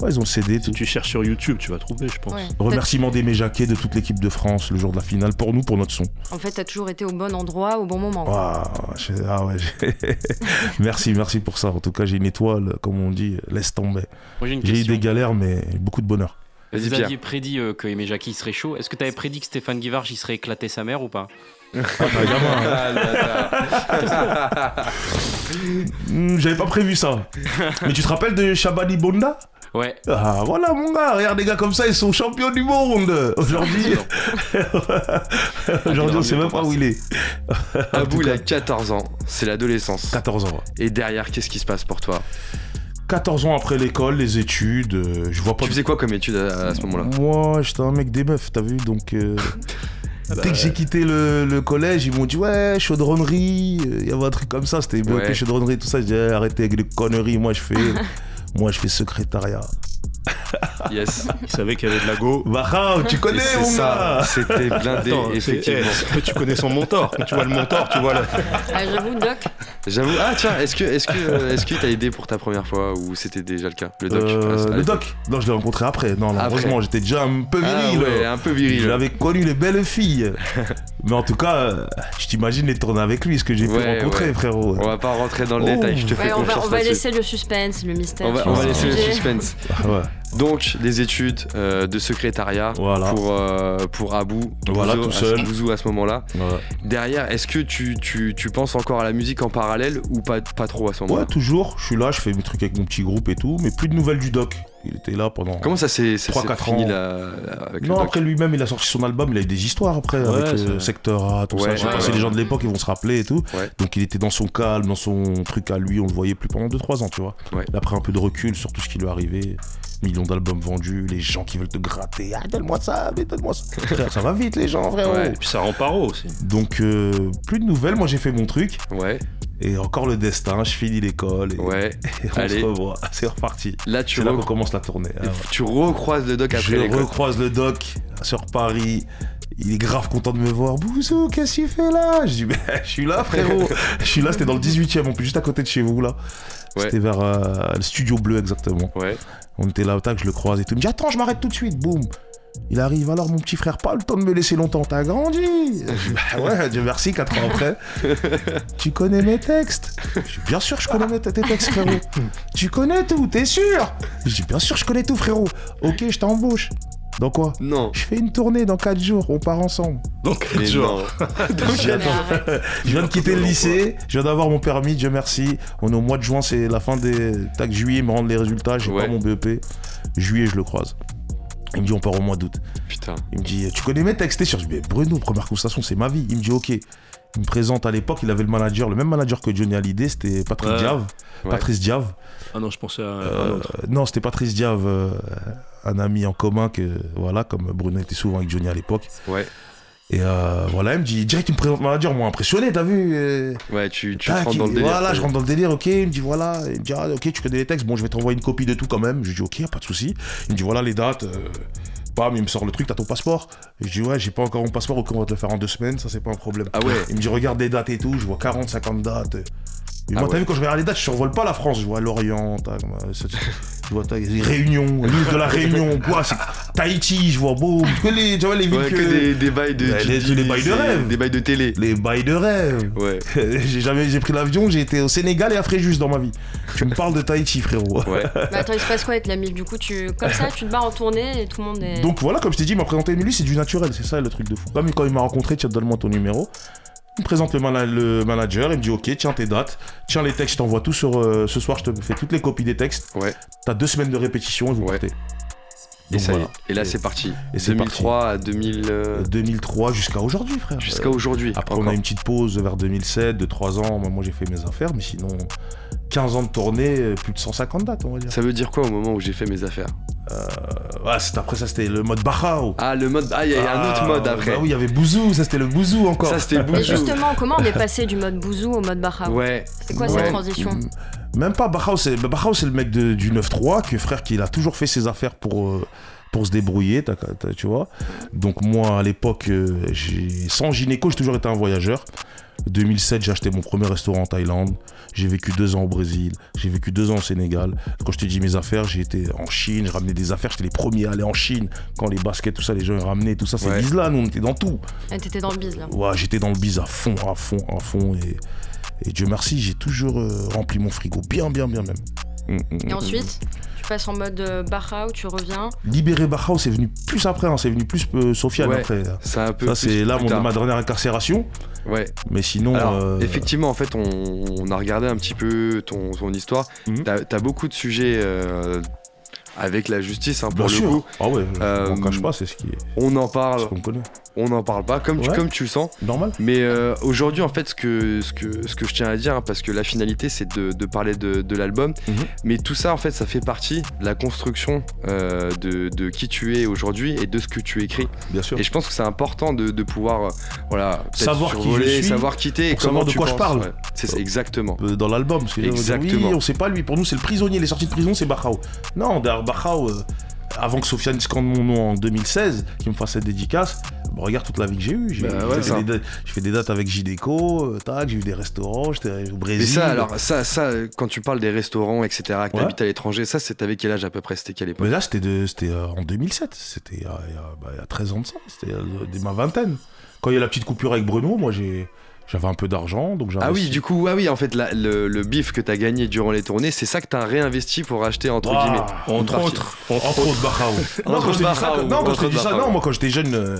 Ouais, ils ont le CD. Si tu cherches sur YouTube, tu vas trouver, je pense. Ouais. Remerciement d'Aimé Jacquet, de toute l'équipe de France, le jour de la finale, pour nous, pour notre son. En fait, t'as toujours été au bon endroit, au bon moment. quoi. Je- ah ouais, merci, merci pour ça. En tout cas, j'ai une étoile, comme on dit, laisse tomber. J'ai eu des galères, mais beaucoup de bonheur. Vas-y, Vous Pierre. aviez prédit euh, que Aimé Jackie serait chaud. Est-ce que tu avais prédit que Stéphane Guivard il serait éclaté sa mère ou pas? Ah, Hmm, J'avais pas prévu ça. mais tu te rappelles de Shabani Bonda? Ouais. Ah voilà mon gars, regarde des gars comme ça, ils sont champions du monde Aujourd'hui, aujourd'hui on sait même pas où il est. Abou, il a 14 ans. C'est l'adolescence. 14 ans. ouais. Et derrière, qu'est-ce qui se passe pour toi? 14 ans après l'école, les études, euh, je vois pas... Tu faisais quoi comme étude à, à ce moment-là Moi, j'étais un mec des meufs, t'as vu, donc... euh, Dès que j'ai quitté le, le collège, ils m'ont dit ouais, chaudronnerie, euh, il y avait un truc comme ça, c'était bloqué Ouais. chaudronnerie, tout ça. Je dis eh, arrêtez avec les conneries, moi je fais, moi je fais secrétariat. Yes. Il savait qu'il y avait de la go. Bah, tu connais mon ça. C'était blindé, Attends, effectivement. eh, tu connais son mentor. Quand tu vois le mentor, tu vois le. Ah, J'avoue, Doc, J'avoue. Ah tiens, est-ce que est-ce que euh, est-ce qu'il t'a aidé pour ta première fois ou c'était déjà le cas Le doc. Euh, à le doc Non, je l'ai rencontré après. Non, non, Après. heureusement, j'étais déjà un peu Ah viril. ouais, un peu viril. J'avais connu les belles filles. Mais en tout cas, je t'imagine les tourner avec lui, ce que j'ai pu Ouais, rencontrer, ouais. frérot. On va pas rentrer dans le Oh. détail, je te fais Ouais, on va, on va laisser le suspense, le mystère. On va, on va laisser le suspense. Ouais. Donc, des études euh, de secrétariat Voilà. pour, euh, pour Abou, Voilà, Bouzou, tout à- seul. Bouzou à ce moment-là. Derrière, est-ce que tu, tu, tu penses encore à la musique en parallèle ou pas, pas trop à ce Ouais, moment-là toujours. Je suis là, je fais mes trucs avec mon petit groupe et tout, mais plus de nouvelles du doc. Il était là pendant. Comment ça s'est ça Trois, s'est quatre fini ans. là, avec Non, le doc après lui-même, il a sorti son album, il a eu des histoires après, avec euh. Secteur A, tout Ouais, ça. Je sais ouais, pas si ouais. les gens de l'époque ils vont se rappeler et tout. Ouais. Donc il était dans son calme, dans son truc à lui, on le voyait plus pendant 2-3 ans, tu vois. Ouais. Il a pris un peu de recul sur tout ce qui lui est arrivé. Millions d'albums vendus, les gens qui veulent te gratter. Ah, donne-moi ça, mais donne-moi ça. Frère, ça va vite, les gens, frérot. Ouais. Et puis ça rend paro aussi. Donc, euh, plus de nouvelles. Moi, j'ai fait mon truc. Ouais, Et encore le destin, je finis l'école. Et, ouais. et on Allez. se revoit. C'est reparti. Là, tu, C'est là qu'on commence la tournée. Ah ouais. tu recroises le doc après je l'école. recroise le doc sur Paris. Il est grave content de me voir. Bouzou, qu'est-ce que tu fais là? Je dis, mais je suis là, frérot. je suis là, c'était dans le 18 e en plus, juste à côté de chez vous, là. Ouais. C'était vers euh, le studio bleu, exactement. Ouais. On était là, au tac, je le croise et tout. Il me dit, attends, je m'arrête tout de suite. Boum. Il arrive, alors mon petit frère, pas le temps de me laisser longtemps, t'as grandi. Bah ouais, Dieu merci, 4 ans après. tu connais mes textes? Je dis, bien sûr, je connais tes textes, frérot. tu connais tout, t'es sûr? Je dis, bien sûr, je connais tout, frérot. Ok, je t'embauche. Dans quoi Non. je fais une tournée dans 4 jours, on part ensemble. Mais genre, non. Je viens de quitter le lycée, je viens d'avoir mon permis, Dieu merci. On est au mois de juin, c'est la fin des. Tac, juillet, ils me rendent les résultats, j'ai Ouais. pas mon BEP. Juillet, je le croise. Il me dit, on part au mois d'août. Putain. Il me dit, tu connais mes textes Je dis, mais Bruno, première conversation, c'est ma vie. Il me dit, ok. Il me présente à l'époque, il avait le manager, le même manager que Johnny Hallyday, c'était Patrick Ouais. Diave. Ouais. Patrice Diave. Ah non, je pensais à un Euh, autre. non, c'était Patrice Diave, euh, un ami en commun que, voilà, comme Bruno était souvent avec Johnny à l'époque. Ouais. Et euh, voilà, il me dit, direct, il me présente le manager, moi impressionné, t'as vu euh, Ouais, tu, tu rentres dans le délire. Voilà, je rentre dans le délire, ok. Il me dit, voilà, il me dit, ah, ok, tu connais les textes, bon, je vais t'envoyer une copie de tout quand même. Je lui dis, ok, pas de souci. Il me dit, voilà les dates. euh, Bam, il me sort le truc, t'as ton passeport Je dis, ouais, j'ai pas encore mon passeport, ok, on va te le faire en deux semaines, ça c'est pas un problème. Ah ouais. Il me dit, regarde les dates et tout, je vois 40, 50 dates. Et Ah moi, t'as vu, quand je regarde les dates, je survole pas la France, je vois Lorient, tac, euh, je vois tac, Réunion, l'île de la Réunion, quoi, c'est Tahiti, je vois, boum, que les, tu vois, les villes Ouais, que- que des, des bails de. Tu les- les bails de rêve. Des bails de télé. Les bails de rêve. Ouais. j'ai jamais, j'ai pris l'avion, j'ai été au Sénégal et à Fréjus dans ma vie. Tu me parles de Tahiti, frérot. Ouais. Mais attends, il se passe quoi avec la MIF Du coup, tu, comme ça, tu te barres en tournée et tout le monde est. Donc voilà, comme je t'ai dit, il m'a présenté Emily, c'est du naturel, c'est ça le truc de fou. Comme quand il m'a rencontré, tiens, donne-moi ton numéro. Il me présente le, mana- le manager, il me dit ok, tiens tes dates, tiens les textes, je t'envoie tout sur. euh, ce soir, je te fais toutes les copies des textes. Ouais. T'as deux semaines de répétition et vous Ouais. partez. Et, Donc ça y est. voilà. et là, c'est parti. Et c'est 2003 à 2000. euh, Euh, 2003 jusqu'à aujourd'hui, frère. Jusqu'à Euh, aujourd'hui. Après, on a une petite pause vers 2007, de 3 ans. Moi, moi, j'ai fait mes affaires, mais sinon, 15 ans de tournée, euh, plus de 150 dates, on va dire. Ça veut dire quoi au moment où j'ai fait mes affaires Euh, ouais, après, ça, c'était le mode Bachao. Ah, le mode. Ah, il y a un autre mode après. Bah oui, il y avait Bouzou, ça c'était le Bouzou encore. Ça, c'était Mais Bouzou. justement, comment on est passé du mode bouzou au mode Baha Ouais. C'est quoi Ouais. cette transition? Même pas Bachao, c'est bah, Bachao, c'est le mec de- du 9-3, que frère, qu'il a toujours fait ses affaires pour, euh, pour se débrouiller, tu vois. Donc moi, à l'époque, euh, j'ai sans gynéco, j'ai toujours été un voyageur. 2007, j'ai acheté mon premier restaurant en Thaïlande. J'ai vécu deux ans au Brésil. J'ai vécu deux ans au Sénégal. Quand je te dis mes affaires, j'ai été en Chine. Je ramenais des affaires. J'étais les premiers à aller en Chine. Quand les baskets, tout ça, les gens ils ramenaient tout ça. C'est Ouais. là nous, on était dans tout. Ah, T'étais dans le biz là. Ouais, j'étais dans le bise à fond, à fond, à fond. Et, et Dieu merci, j'ai toujours euh, rempli mon frigo. Bien, bien, bien même. Mm, mm, Et mm, ensuite, tu passes en mode euh, Baha où tu reviens. Libéré Bachao, c'est venu plus après. hein, c'est venu plus euh, Sofiane Ouais. après. C'est un peu. Ça, plus c'est là mon, ma dernière incarcération. Ouais. Mais sinon. Alors, euh, effectivement, en fait, on, on a regardé un petit peu ton, ton histoire. Mhm. T'as as beaucoup de sujets euh, avec la justice, hein, pour Bien le sûr. coup. Ah ouais, Euh, on cache pas, c'est ce qui est. On en parle, qu'on connaît. on n'en parle pas, comme, tu, Ouais. comme tu le sens. Normal. Mais euh, aujourd'hui, en fait, ce que, ce, que, ce que je tiens à dire, hein, parce que la finalité, c'est de, de parler de, de l'album, Mhm. mais tout ça, en fait, ça fait partie de la construction euh, de, de qui tu es aujourd'hui et de ce que tu écris. Bien sûr. Et je pense que c'est important de, pouvoir, euh, voilà, Savoir qui je suis, savoir qui t'es et savoir de tu quoi je penses, parle. ouais. C'est ça, exactement. Dans l'album, Exactement. oui, on sait pas lui. Pour nous, c'est le prisonnier. Les sorties de prison, c'est Bachao. Non, euh, avant que Sofiane scande mon nom en 2016, qu'il me fasse cette dédicace, bah, regarde toute la vie que j'ai eue. J'ai Bah ouais, fait, des dates- j'ai fait des dates avec JDECO, euh, tac, j'ai eu des restaurants, j'étais au Brésil. Mais ça, alors, ça, ça, euh, quand tu parles des restaurants, etc., que Ouais. t'habites à l'étranger, ça, c'est avec quel âge à peu près? C'était quelle époque? Mais là, c'était c'était, euh, en 2007. C'était il y a, il y a- bah, il y a 13 ans de ça. C'était euh, ma vingtaine. Quand il y a la petite coupure avec Bruno, moi, j'ai. J'avais un peu d'argent, donc j'ai Ah oui, du coup, ah oui, en fait, la- le, le bif que t'as gagné durant les tournées, c'est ça que t'as réinvesti pour acheter, entre guillemets. Entre autres. Entre autres Bachao. non, Entre quand je te dis ça, non, moi quand j'étais jeune, euh,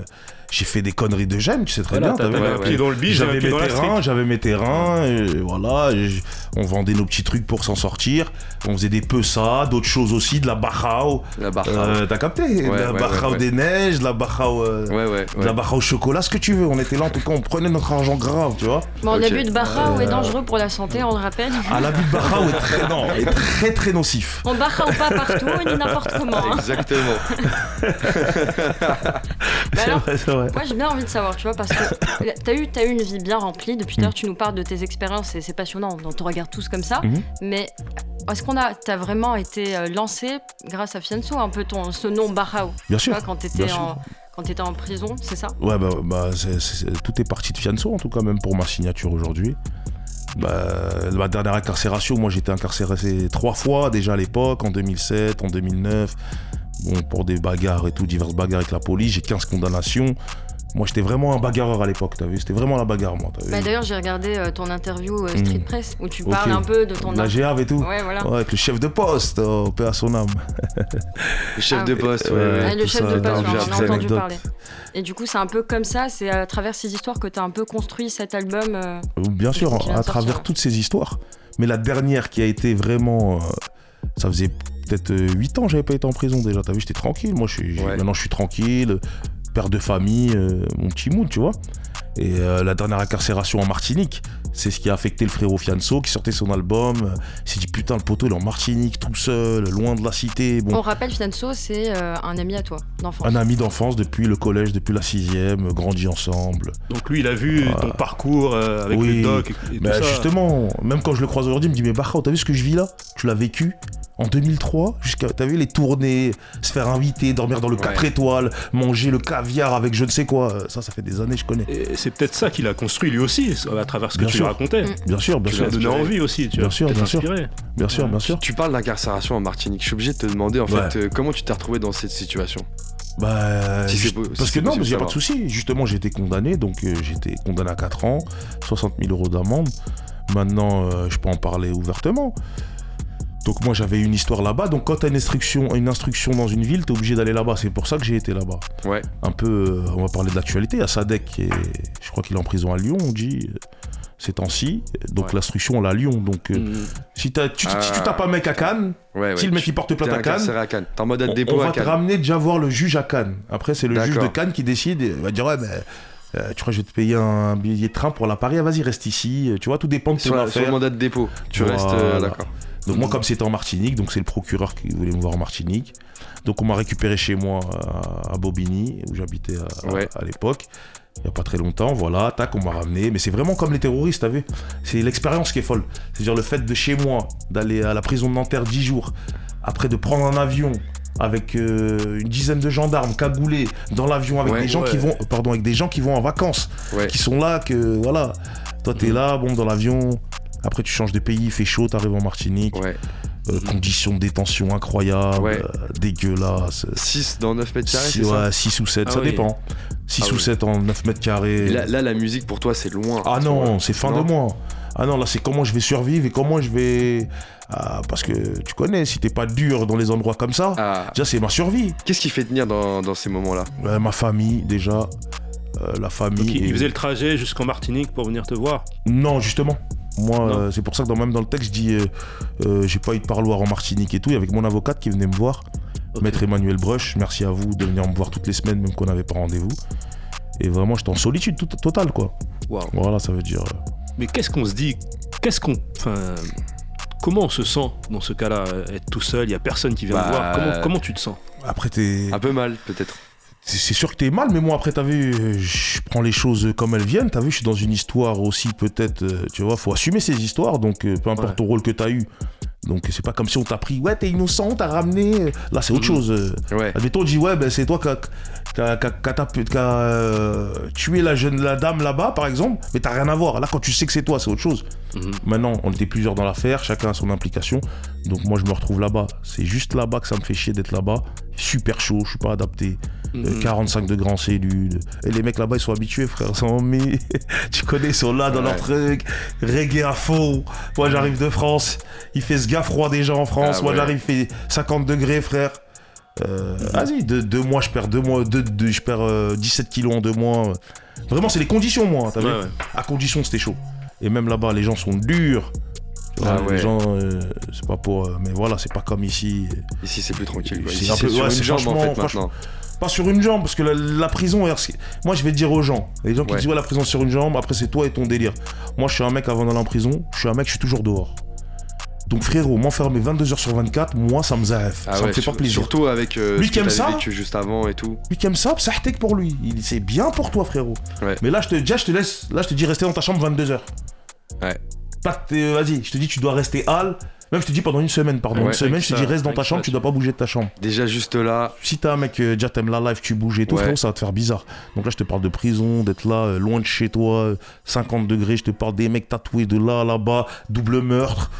j'ai fait des conneries de jeune, tu sais très Voilà, bien. t'as t'avais vu. un ouais, pied dans le bise, J'avais mes terrains, j'avais mes terrains, voilà, et on vendait nos petits trucs pour s'en sortir. On faisait des ça, d'autres choses aussi, de la Bachao. La. Euh, T'as capté? De Ouais, La ouais, Bachao ouais, ouais. des neiges, de la Bachao. euh, ouais, ouais. De la Bachao au chocolat, ce que tu veux. On était là, en tout cas, on prenait notre argent grave, tu vois. Bon, l'abus de est Euh, dangereux pour la santé, on le rappelle. Ah, l'abus de Bachao est très, non, est très, très nocif. On Baha ou pas partout, ni n'importe comment. hein. Exactement. Bah C'est alors, Moi j'ai bien envie de savoir, tu vois, parce que t'as eu, t'as eu une vie bien remplie. Depuis tout à l'heure, tu nous parles de tes expériences et c'est passionnant. On te regarde tous comme ça. Mhm. Mais est-ce qu'on a, t'as vraiment été euh, lancé grâce à Fianso, un peu ton, ce nom Barao Bien Tu sûr. vois, quand t'étais sûr. en, quand t'étais en prison, c'est ça? Ouais, bah, bah, tout est parti de Fianso, en tout cas, même pour ma signature aujourd'hui. Bah, ma dernière incarcération, moi j'étais incarcéré trois fois déjà à l'époque, en 2007, en 2009. Bon, pour des bagarres et tout, diverses bagarres avec la police, j'ai 15 condamnations. Moi j'étais vraiment un bagarreur à l'époque, t'as vu C'était vraiment la bagarre, moi. vu Bah, D'ailleurs, j'ai regardé euh, ton interview euh, Street Mhm. Press où tu parles un peu de ton. La GAV et tout. Ouais, voilà. Ouais, avec le chef de poste, oh, paix à son âme. Le chef Ah de poste, ouais. Ouais, ouais. Ouais, le chef ça, de poste, non, on en j'ai a appris entendu parler. Et du coup, c'est un peu comme ça, c'est à travers ces histoires que t'as un peu construit cet album. euh, Bien sûr, à sortir, travers toutes ces histoires. Mais la dernière qui a été vraiment. euh, ça faisait peut-être 8 ans, j'avais pas été en prison déjà. T'as vu, j'étais tranquille. Moi, je suis, Ouais. maintenant, je suis tranquille, père de famille, euh, mon petit mood, tu vois. Et euh, la dernière incarcération en Martinique, c'est ce qui a affecté le frérot Fianso qui sortait son album. Euh, Il s'est dit putain, le poteau il est en Martinique, tout seul, loin de la cité. Bon, On rappelle, Fianso, c'est euh, un ami à toi, d'enfance. un ami d'enfance depuis le collège, depuis la sixième, euh, grandi ensemble. Donc lui, il a vu ton parcours euh, avec Oui. le doc et, et tout Bah, ça. justement, même quand je le croise aujourd'hui, il me dit Mais Bahao, t'as vu ce que je vis là? Tu l'as vécu? En 2003 jusqu'à T'as vu les tournées, se faire inviter, dormir dans le 4 Ouais. étoiles, manger le caviar avec je ne sais quoi. Ça, ça fait des années, je connais. Et c'est peut-être ça qu'il a construit lui aussi, à travers ce que Bien tu sûr. racontais. Mm. Bien sûr, bien Tu sûr. l'as donné envie aussi, tu Bien sûr, bien sûr. inspiré. Bien sûr, bien sûr. Tu parles d'incarcération en Martinique. Je suis obligé de te demander en Ouais. fait euh, comment tu t'es retrouvé dans cette situation? Bah, Si c'est juste- po- si parce c'est que non, possible il n'y a pas de souci. Justement, j'ai été condamné, donc euh, j'ai été condamné à 4 ans, 60 000 euros d'amende. Maintenant, euh, je peux en parler ouvertement. Donc moi, j'avais une histoire là-bas. Donc quand tu as une instruction, une instruction dans une ville, tu es obligé d'aller là-bas. C'est pour ça que j'ai été là-bas. Ouais. Un peu, euh, on va parler de l'actualité. Il y a Sadek, qui est- je crois qu'il est en prison à Lyon, on dit, euh, ces temps-ci. Donc Ouais. l'instruction, on l'a à Lyon. Donc euh, Mm. si, tu, si Ah. tu tapes un mec à Cannes, Ouais, ouais. si le mec il porte plainte à Cannes, à Cannes. En mode à on, dépôt on à va te Cannes. ramener déjà voir le juge à Cannes. Après, c'est le juge de. Cannes qui décide. Il va dire Ouais, mais euh, tu crois que je vais te payer un billet de train pour la Paris? Ah, Vas-y, reste ici. Tu vois, tout dépend de Sur, ton la- sur le affaire. mandat de dépôt. Tu restes. euh. D'accord. Donc, moi, comme c'était en Martinique, donc c'est le procureur qui voulait me voir en Martinique. Donc, on m'a récupéré chez moi à, à Bobigny, où j'habitais à, à- Ouais. à l'époque. Il n'y a pas très longtemps, voilà, tac, on m'a ramené. Mais c'est vraiment comme les terroristes, t'as vu C'est l'expérience qui est folle. C'est-à-dire le fait de chez moi, d'aller à la prison de Nanterre 10 jours, après de prendre un avion avec euh, une dizaine de gendarmes cagoulés dans l'avion avec Ouais, des gens ouais. qui vont pardon avec des gens qui vont en vacances Ouais. qui sont là que voilà toi t'es là bon dans l'avion après tu changes de pays il fait chaud t'arrives en Martinique Ouais. euh, conditions de détention incroyables Ouais. euh, dégueulasses 6 dans 9 mètres carrés, Six- c'est ça ouais, 6 ou 7 Ah ça oui. dépend 6 Ah ou oui. 7 en 9 mètres carrés là, là, la musique pour toi, c'est loin. ah non c'est fin Non de mois ah non là c'est comment je vais survivre et comment je vais ah, parce que tu connais si t'es pas dur dans les endroits comme ça Ah. déjà c'est ma survie Qu'est-ce qui fait tenir dans, dans ces moments-là? Euh, ma famille déjà euh, la famille Donc il, et- il faisait le trajet jusqu'en Martinique pour venir te voir? Non, justement. Moi, euh, c'est pour ça que dans, même dans le texte, je dis euh, euh, j'ai pas eu de parloir en Martinique et tout. Et avec mon avocate qui venait me voir. Maître Emmanuel Brush, merci à vous de venir me voir toutes les semaines, même qu'on n'avait pas rendez-vous. Et vraiment, j'étais en solitude tout- totale, quoi. Waouh. Voilà, ça veut dire. Mais qu'est-ce qu'on se dit Qu'est-ce qu'on. Enfin. Comment on se sent dans ce cas-là Être tout seul, il n'y a personne qui vient Bah, te voir? Comment, comment tu te sens? Après, t'es. Un peu mal, peut-être. C'est sûr que t'es mal, mais moi, après, t'as vu, euh, je prends les choses comme elles viennent. T'as vu, je suis dans une histoire aussi, peut-être, euh, tu vois, faut assumer ces histoires. Donc, euh, peu importe Ouais. ton rôle que t'as eu. Donc, c'est pas comme si on t'a pris, ouais, t'es innocent, on t'a ramené. Là, c'est autre Mhm. chose. euh. Ouais. Admettons, on dit, ouais, ben, c'est toi qui a, qui a- qui a- qui a tapé- qui a, euh, tué la jeune la dame là-bas, par exemple, mais t'as rien à voir. Là, quand tu sais que c'est toi, c'est autre chose. Mhm. Maintenant, on était plusieurs dans l'affaire, chacun a son implication. Donc, moi, je me retrouve là-bas. C'est juste là-bas que ça me fait chier d'être là-bas. Super chaud, je suis pas adapté. Euh, Mhm. 45 degrés en cellule. Et les mecs là-bas, ils sont habitués, frère. Ils sont mais tu connais, ils sont là dans leur truc. Reggae à fond. Moi, j'arrive de France. Il fait ce gars froid déjà en France. Ah Moi, ouais. j'arrive, il fait 50 degrés, frère. Euh, Vas-y, deux, deux mois, je perds deux mois, deux, deux- je perds euh, 17 kilos en deux mois. Vraiment, c'est les conditions, moi. T'as vu Ouais, ouais. À condition, c'était chaud. Et même là-bas, les gens sont durs. Vois, Ah ouais. Les gens, euh, c'est pas pour. euh, mais voilà, c'est pas comme ici. Ici, c'est plus tranquille. Quoi. C'est un peu- sur ouais, une jambe, en fait, franchement- maintenant. Pas sur une jambe, parce que la, la prison, moi je vais dire aux gens, les gens qui Ouais. disent ouais la prison sur une jambe, après c'est toi et ton délire. Moi je suis un mec avant d'aller en prison, je suis un mec, je suis toujours dehors. Donc frérot, m'enfermer 22h sur 24, moi ça me zaef, Ah ça ouais, me fait sur- pas plaisir. Surtout avec euh, Lui ce qui aime ça vécu juste avant et tout. Lui qui aime ça, ça que pour lui. Il c'est bien pour toi frérot. Ouais. Mais là je te déjà je te laisse, là je te dis rester dans ta chambre 22h. Ouais. T'es- vas-y, je te dis tu dois rester hal. Même je te dis pendant une semaine, pardon, Ouais, une semaine, je te ça, dis reste dans ta chambre, tu tu- dois pas bouger de ta chambre. Déjà, juste là, Si t'as un mec, euh, déjà t'aimes la life, tu bouges et tout, Ouais. frérot, ça va te faire bizarre. Donc là, je te parle de prison, d'être là, euh, loin de chez toi, euh, 50 degrés, je te parle des mecs tatoués de là à là-bas, double meurtre.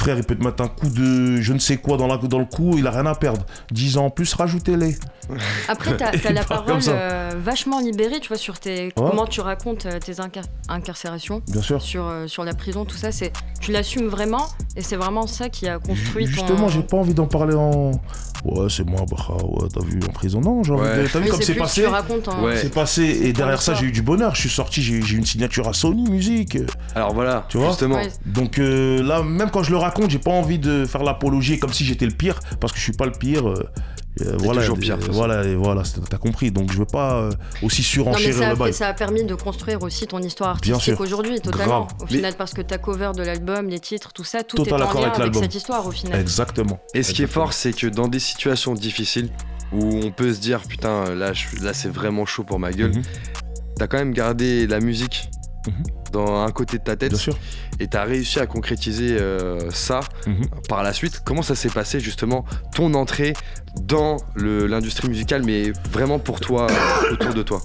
Frère, il peut te mettre un coup de je ne sais quoi dans, la, dans le cou, il a rien à perdre. 10 ans en plus, rajoutez-les. Après, t'as as la Pas comme parole euh, vachement libérée, tu vois, sur tes comment tu racontes euh, tes incar- incarcérations, Bien sûr. sur, euh, sur la prison, tout ça. C'est tu l'assumes vraiment, Et c'est vraiment ça qui a construit ton. Justement, j'ai pas envie d'en parler en. Ouais, c'est moi, bah, ouais, t'as vu en prison. Non, j'ai envie Ouais. de. T'as vu comme c'est passé Tu en- Ouais. C'est passé et derrière ça, j'ai eu du bonheur. Je suis sorti, j'ai j'ai eu une signature à Sony Music. Alors voilà, Tu vois justement. Ouais. Donc euh, là, même quand je le raconte, j'ai pas envie de faire l'apologie comme si j'étais le pire, parce que je suis pas le pire. euh, euh, voilà, pire, toute voilà, et voilà, t'as compris. Donc je veux pas euh, aussi Non, mais surenchérir ça le a, bail. ça a permis de construire aussi ton histoire Bien artistique sûr. aujourd'hui, totalement. Grave. Au Mais- final, parce que ta cover de l'album, les titres, tout ça, tout Total est en lien avec cette histoire au final. Exactement. Et ce qui est fort, c'est que dans des situations difficiles, où on peut se dire, putain, là, je- là c'est vraiment chaud pour ma gueule, Mhm. t'as quand même gardé la musique Mhm. Dans un côté de ta tête Bien sûr. et t'as réussi à concrétiser euh, ça Mhm. par la suite. Comment ça s'est passé justement ton entrée dans l'industrie musicale, mais vraiment pour toi, euh, autour de toi?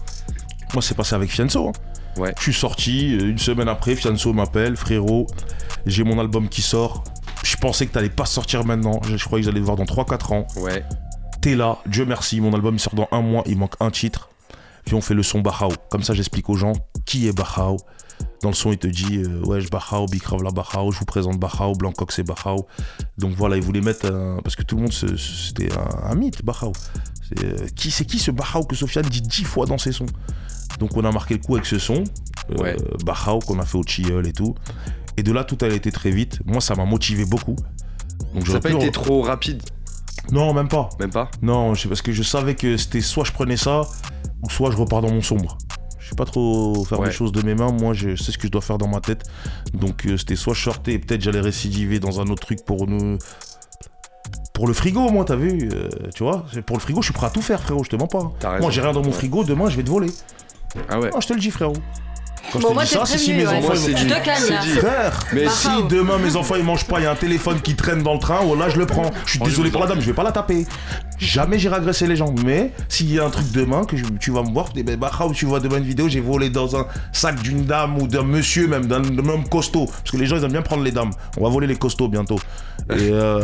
Moi, c'est passé avec Fianso. hein. Ouais. Je suis sorti, euh, une semaine après, Fianso m'appelle, frérot, j'ai mon album qui sort. Je pensais que t'allais pas sortir maintenant. Je, je croyais que j'allais le voir dans 3-4 ans. Ouais. T'es là, Dieu merci, mon album il sort dans un mois, il manque un titre. Puis on fait le son Bahao. Comme ça, j'explique aux gens qui est Bahao. Dans le son, il te dit euh, Ouais, je Bahao, Big Rav la Bahao, je vous présente Bahao, Blancock c'est Bahao. Donc voilà, ils voulaient mettre. un- Parce que tout le monde, c'était un, un mythe, Bahao. C'est euh, qui, c'est qui ce Bahao que Sofiane dit dix fois dans ses sons? Donc on a marqué le coup avec ce son, euh, Ouais. Bahao, qu'on a fait au Chilleul et tout. Et de là, tout a été très vite. Moi, ça m'a motivé beaucoup. Donc Ça n'a pas été trop rapide, Non, même pas. même pas Non, parce que je savais que c'était soit je prenais ça, ou soit je repars dans mon sombre. Je sais pas trop faire Ouais. les choses de mes mains, moi je sais ce que je dois faire dans ma tête. Donc euh, c'était soit je sortais et peut-être j'allais récidiver dans un autre truc pour nous. Pour le frigo, moi, t'as vu, euh, tu vois, pour le frigo, je suis prêt à tout faire, frérot, je te mens pas. Raison. Moi, j'ai rien dans mon frigo, demain, je vais te voler. Ah ouais. Ah, je te le dis, frérot. Quand Bon, je te moi, dis ça, c'est si prévenu, mes ouais. enfants Moi, Tu te calmes. Frère, mais si demain mes enfants ils mangent pas, il y a un téléphone qui traîne dans le train, oh là je le prends. Je suis désolé pour la dame, je vais pas la taper. Jamais j'irai agresser les gens. Mais s'il y a un truc demain que je- tu vas me voir, eh ben, bah, Raoult, tu vois demain une vidéo, j'ai volé dans un sac d'une dame ou d'un monsieur même, d'un homme costaud. Parce que les gens ils aiment bien prendre les dames. On va voler les costauds bientôt. Et, euh,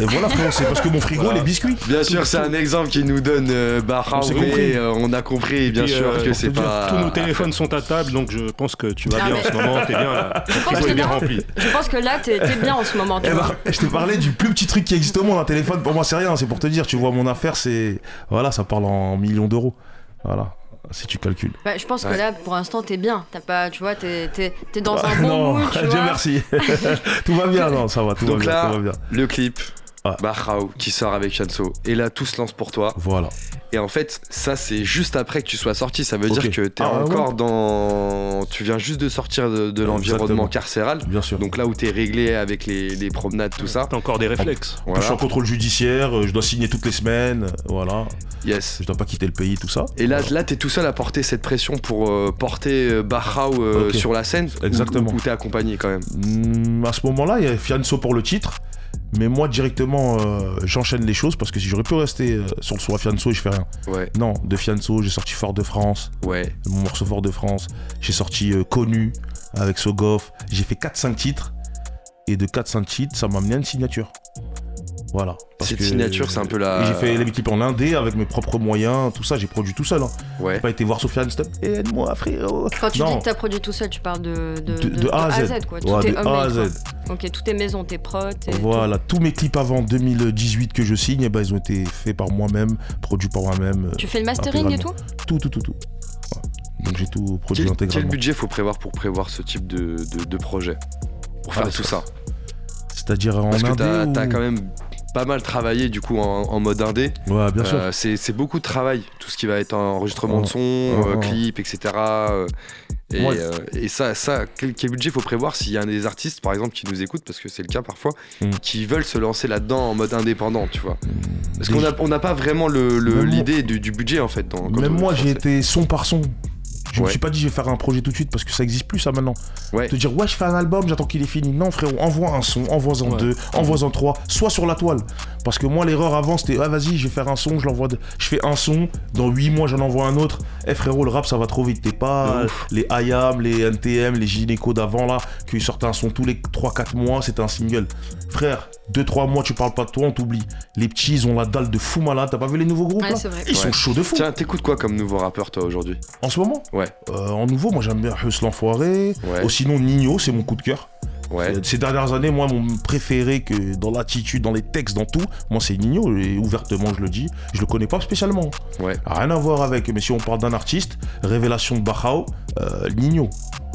et voilà frère, c'est parce que mon frigo Voilà. les biscuits. Bien sûr, c'est un exemple qui nous donne euh, Bahraoui, On euh, on a compris, bien Puis, sûr, euh, que c'est te pas. Tous nos téléphones sont à table, donc je pense que tu vas bien mais- en ce moment. T'es bien là. Ton pense frigo que est bien là- rempli. Je pense que là, t'es bien en ce moment. tu Eh vois. ben, je t'ai parlé du plus petit truc qui existe au monde, un téléphone. Pour moi, c'est rien. C'est pour te dire, tu vois, mon affaire, c'est. Voilà, ça parle en millions d'euros. Voilà, si tu calcules. Bah, je pense Ouais. que là, pour l'instant, t'es bien. T'as pas, tu vois, t'es t'es- t'es dans Ah, un bon non, mood, tu Dieu vois. merci. tout va bien, non, ça va, tout Donc va bien, là- tout va bien. Le clip, Ah. Bahraou qui sort avec Chanso. Et là, tout se lance pour toi. Voilà. Et en fait, ça, c'est juste après que tu sois sorti. Ça veut dire que t'es Ah, ouais. encore dans. Tu viens juste de sortir de, de l'environnement carcéral. Bien sûr. Donc là où t'es réglé avec les, les promenades, tout ça. T'as encore des réflexes. Je suis en contrôle judiciaire, euh, je dois signer toutes les semaines, euh, voilà. Yes. Je dois pas quitter le pays, tout ça. Et là, Voilà. là t'es tout seul à porter cette pression pour euh, porter Bahraou euh, sur la scène. Exactement. Ou, t'es accompagné quand même? Hmm, à ce moment-là, il y a Fianso pour le titre. Mais moi, directement, euh, j'enchaîne les choses parce que si j'aurais pu rester euh, sur le son à Fianso et je fais rien. Ouais, Non, de Fianso, j'ai sorti Fort de France, ouais. mon morceau Fort de France. J'ai sorti euh, Connu avec Sogoff. J'ai fait 4-5 titres. Et de 4-5 titres, ça m'a amené à une signature. Voilà. Parce Cette que- signature, c'est un peu la- J'ai fait les clips en indé avec mes propres moyens, tout ça, j'ai produit tout seul. Hein. Ouais. J'ai pas été voir Sofiane, stop, aide-moi frérot. Quand tu Non. dis que t'as produit tout seul, tu parles de, de, De- de A à Z. quoi. Tout Ouais, est de A à homemade, quoi. Ok, tout est maison, tes prods. tes- Voilà, tous mes clips avant 2018 que je signe, eh ben, ils ont été faits par moi-même, produits par moi-même. euh, Tu fais le mastering et tout Tout, tout, tout, tout. Ouais. Donc j'ai tout produit Quel, quel intégralement. budget faut prévoir pour prévoir ce type de, de, de projet Pour faire Ah, tout ça- C'est-à-dire en Parce que t'as ou- quand même pas mal travaillé du coup en, en mode indé. Ouais, bien sûr. Euh, c'est c'est beaucoup de travail, tout ce qui va être enregistrement de son, euh, clip, etc. euh, et, Ouais. euh, et ça, ça quel, quel budget faut prévoir s'il y a un des artistes, par exemple, qui nous écoutent, parce que c'est le cas parfois, Mm. qui veulent se lancer là-dedans en mode indépendant, tu vois. Parce qu'on n'a on n'a pas vraiment le- le- l'idée du, du budget en fait. Dans, Même moi, j'ai été son par son. Je me suis pas dit je vais faire un projet tout de suite parce que ça existe plus ça maintenant. Ouais. Te dire ouais je fais un album, j'attends qu'il est fini. Non frérot, envoie un son, envoie-en Ouais. deux, envoie-en trois, soit sur la toile. Parce que moi l'erreur avant c'était ah vas-y je vais faire un son, je l'envoie, de- je fais un son, dans 8 mois j'en envoie un autre. Eh frérot le rap ça va trop vite, t'es pas euh, les IAM, les NTM, les gynéco d'avant là, qui sortent un son tous les 3-4 mois, c'était un single. Frère, 2-3 mois tu parles pas de toi, on t'oublie. Les petits ils ont la dalle de fou malade, t'as pas vu les nouveaux groupes Ouais, là c'est vrai. Ils sont chauds de fou. Tiens, t'écoutes quoi comme nouveau rappeur toi aujourd'hui En ce moment Ouais. Euh, En nouveau, moi j'aime bien Huss l'Enfoiré. Ouais. Ou sinon Nino, c'est mon coup de cœur. Ouais. Euh, Ces dernières années, moi, mon préféré que dans l'attitude, dans les textes, dans tout, moi, c'est Nino. Et ouvertement, je le dis. Je le connais pas spécialement. Ouais. Rien à voir avec. Mais si on parle d'un artiste, révélation de Bachao, euh, Nino.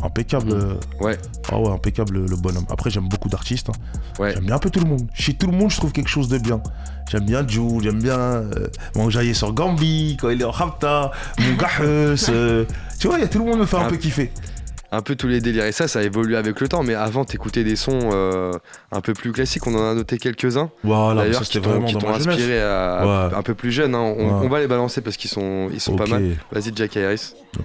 Impeccable. euh, Ouais. Ah ouais, impeccable le bonhomme. Après, j'aime beaucoup d'artistes. hein. Ouais. J'aime bien un peu tout le monde. Chez tout le monde, je trouve quelque chose de bien. J'aime bien Jules, j'aime bien euh, sur Gambi, quand il est en Rapta, mon euh, tu vois, il y a tout le monde me fait un peu kiffer. Un peu tous les délires. Et ça, ça a évolué avec le temps. Mais avant, t'écoutais des sons euh, un peu plus classiques. On en a noté quelques-uns. Voilà, D'ailleurs, qui t'ont inspiré à, Ouais. un peu plus jeune. hein. On, Ouais. on va les balancer parce qu'ils sont, ils sont pas mal. Vas-y, Jack Harris. Y a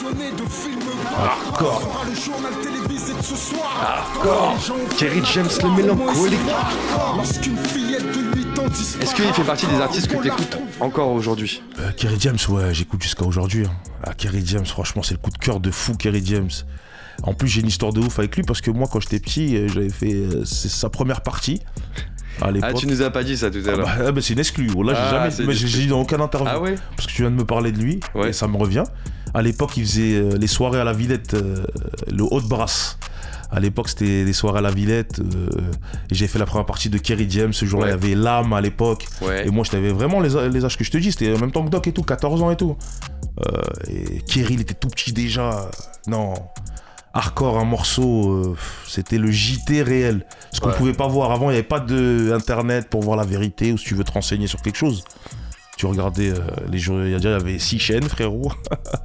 Pas de souci. Hardcore. le journal télévisé de ce soir. Kerry James, le mélancolique. Lorsqu'une fillette de 8 ans disparaît. Est-ce qu'il fait partie des artistes que t'écoutes encore aujourd'hui Euh, Kerry James, ouais, j'écoute jusqu'à aujourd'hui. hein. Ah, Kerry James, franchement, c'est le coup de cœur de fou, Kerry James. En plus, j'ai une histoire de ouf avec lui parce que moi, quand j'étais petit, euh, j'avais fait euh, sa première partie. À l'époque. Ah, tu nous as pas dit ça tout à Ah l'heure. bah, ah bah, c'est une exclue. Là, Ah, j'ai jamais. c'est mais j'ai dans aucune interview. Ah ouais Parce que tu viens de me parler de lui. Ouais. Et ça me revient. À l'époque, il faisait euh, les soirées à la Villette, euh, le haut de brasse. À l'époque, c'était les soirées à la Villette. euh, j'ai fait la première partie de Kerry James. Ce jour-là, Ouais. il y avait l'âme à l'époque. Ouais. Et moi, je t'avais vraiment les, les âges que je te dis. C'était en même temps que Doc et tout, 14 ans et tout. Euh, et Kerry, il était tout petit déjà. Non. Hardcore, un morceau, euh, c'était le JT réel. Ce qu'on Ouais. pouvait pas voir avant, il n'y avait pas de internet pour voir la vérité ou si tu veux te renseigner sur quelque chose. Tu regardais euh, les jours, il y avait six chaînes, frérot.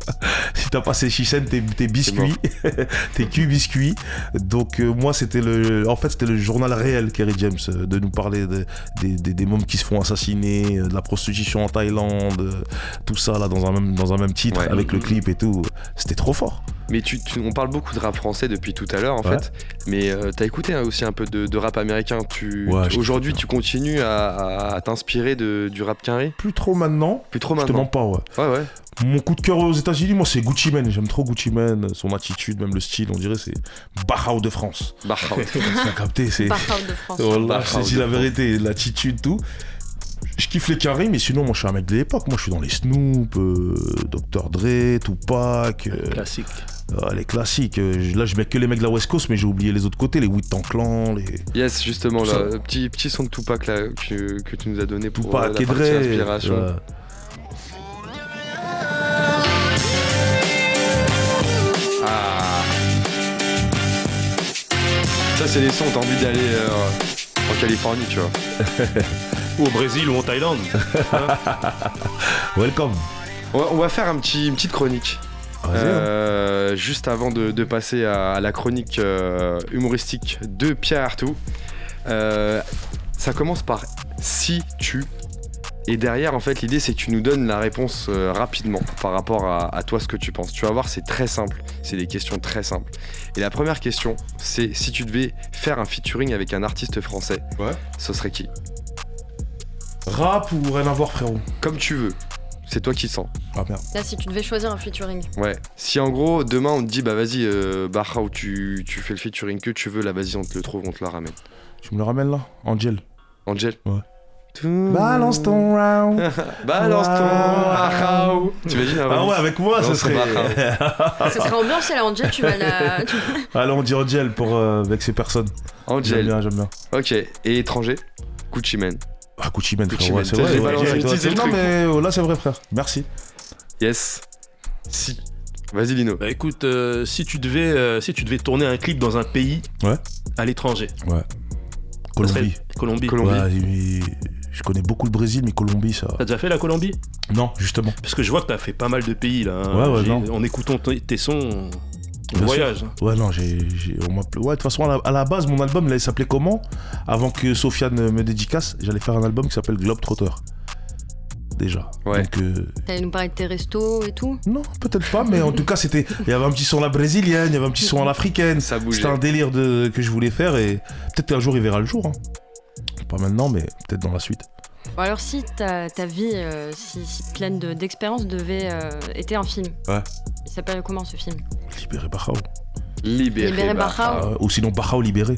si t'as pas ces six chaînes, t'es t'es biscuit, t'es cul biscuit. Donc euh, moi, c'était le, en fait, c'était le journal réel, Kerry James, euh, de nous parler de- des, des, des mômes qui se font assassiner, euh, de la prostitution en Thaïlande, euh, tout ça là dans un même, dans un même titre Ouais. avec le clip et tout. C'était trop fort. Mais tu, tu- on parle beaucoup de rap français depuis tout à l'heure en Ouais. fait. Mais euh, t'as écouté hein, aussi un peu de, de rap américain. Tu, Ouais, Aujourd'hui, tu continues à, à- à t'inspirer de- du rap carré? Plus trop maintenant. Plus trop Je te maintenant. mens pas, ouais. Ouais, ouais. Mon coup de cœur aux États-Unis, moi, c'est Gucci Mane. J'aime trop Gucci Mane, son attitude, même le style, on dirait, c'est Bahao de France. Bah, T'as capté, c'est. Barhout de France. Voilà, Bahao je te dis de la France. vérité, l'attitude, tout. Je kiffe les carrés, mais sinon, moi, je suis un mec de l'époque. Moi, je suis dans les Snoop, euh, Dr. Dre, Tupac, euh, Classique. euh, les classiques. Euh, je- là, je mets que les mecs de la West Coast, mais j'ai oublié les autres côtés, les Wu-Tang Clan, les. Yes, justement, là, petit, petit son de Tupac là, que, que tu nous as donné pour euh, Tupac, la et partie Dre. inspiration. ouais. Ah. Ça, c'est les sons, t'as envie d'aller euh, en Californie, tu vois. Ou au Brésil ou en Thaïlande. Welcome. On va, faire un petit, une petite chronique. Hein. Euh, juste avant de, de passer à, à la chronique euh, humoristique de Pierre Artout. Euh, ça commence par si tu. Et derrière, en fait, l'idée c'est que tu nous donnes la réponse euh, rapidement par rapport à, à toi ce que tu penses. Tu vas voir, c'est très simple. C'est des questions très simples. Et la première question, c'est si tu devais faire un featuring avec un artiste français, Ouais. ce serait qui? Rap ou rien à voir, frérot Comme tu veux. C'est toi qui sens. Ah merde. Là, si tu devais choisir un featuring. Ouais. Si en gros, demain on te dit, bah vas-y, euh, Bahao, tu, tu fais le featuring que tu veux, là vas-y, on te le trouve, on te le ramène. Tu me le ramènes là? Angel. Angel Ouais. Balance ton round. Balance ton. Bahao. T'imagines Ah ouais, avec moi, ce serait. Ce serait ambiancé là, Angel, tu vas la. Allez, on dit Angel pour, euh, avec ces personnes. J'aime Angel. bien, j'aime bien. Ok. Et étranger Gucci Mane. Ah, Gucci Mane. Mane. Ouais, c'est vrai. ouais, ouais. Non, mais là, c'est vrai, frère. Merci. Yes. Si. Vas-y, Lino. Bah écoute, euh, si, tu devais, euh, si tu devais tourner un clip dans un pays Ouais. à l'étranger, Ouais. Colombie. Colombie. Colombie. Je connais beaucoup le Brésil, mais Colombie, ça. T'as déjà fait la Colombie? Non, justement. Parce que je vois que t'as fait pas mal de pays là. hein. Ouais, ouais, non. En écoutant tes tes sons, on Bien voyage. sûr. Ouais, non, j'ai. j'ai- on m'appelait- Ouais, de toute façon, à la, à la base, mon album, il s'appelait comment? Avant que Sofiane me dédicace, j'allais faire un album qui s'appelle Globetrotter. Déjà. Ouais. Donc, euh, T'allais nous parler de tes restos et tout? Non, peut-être pas, mais en tout cas, c'était. Il y avait un petit son à la brésilienne, il y avait un petit son à l'africaine. Ça bougeait. C'était un délire de... que je voulais faire et peut-être qu'un jour il verra le jour. hein. Pas maintenant, mais peut-être dans la suite. Bon, alors, si ta, ta vie, euh, si, si pleine de- d'expériences, devait euh, était un film. Ouais. Il s'appelle comment ce film? Libéré Bachao. Libéré, Libéré. Euh, ou sinon Bachao libéré.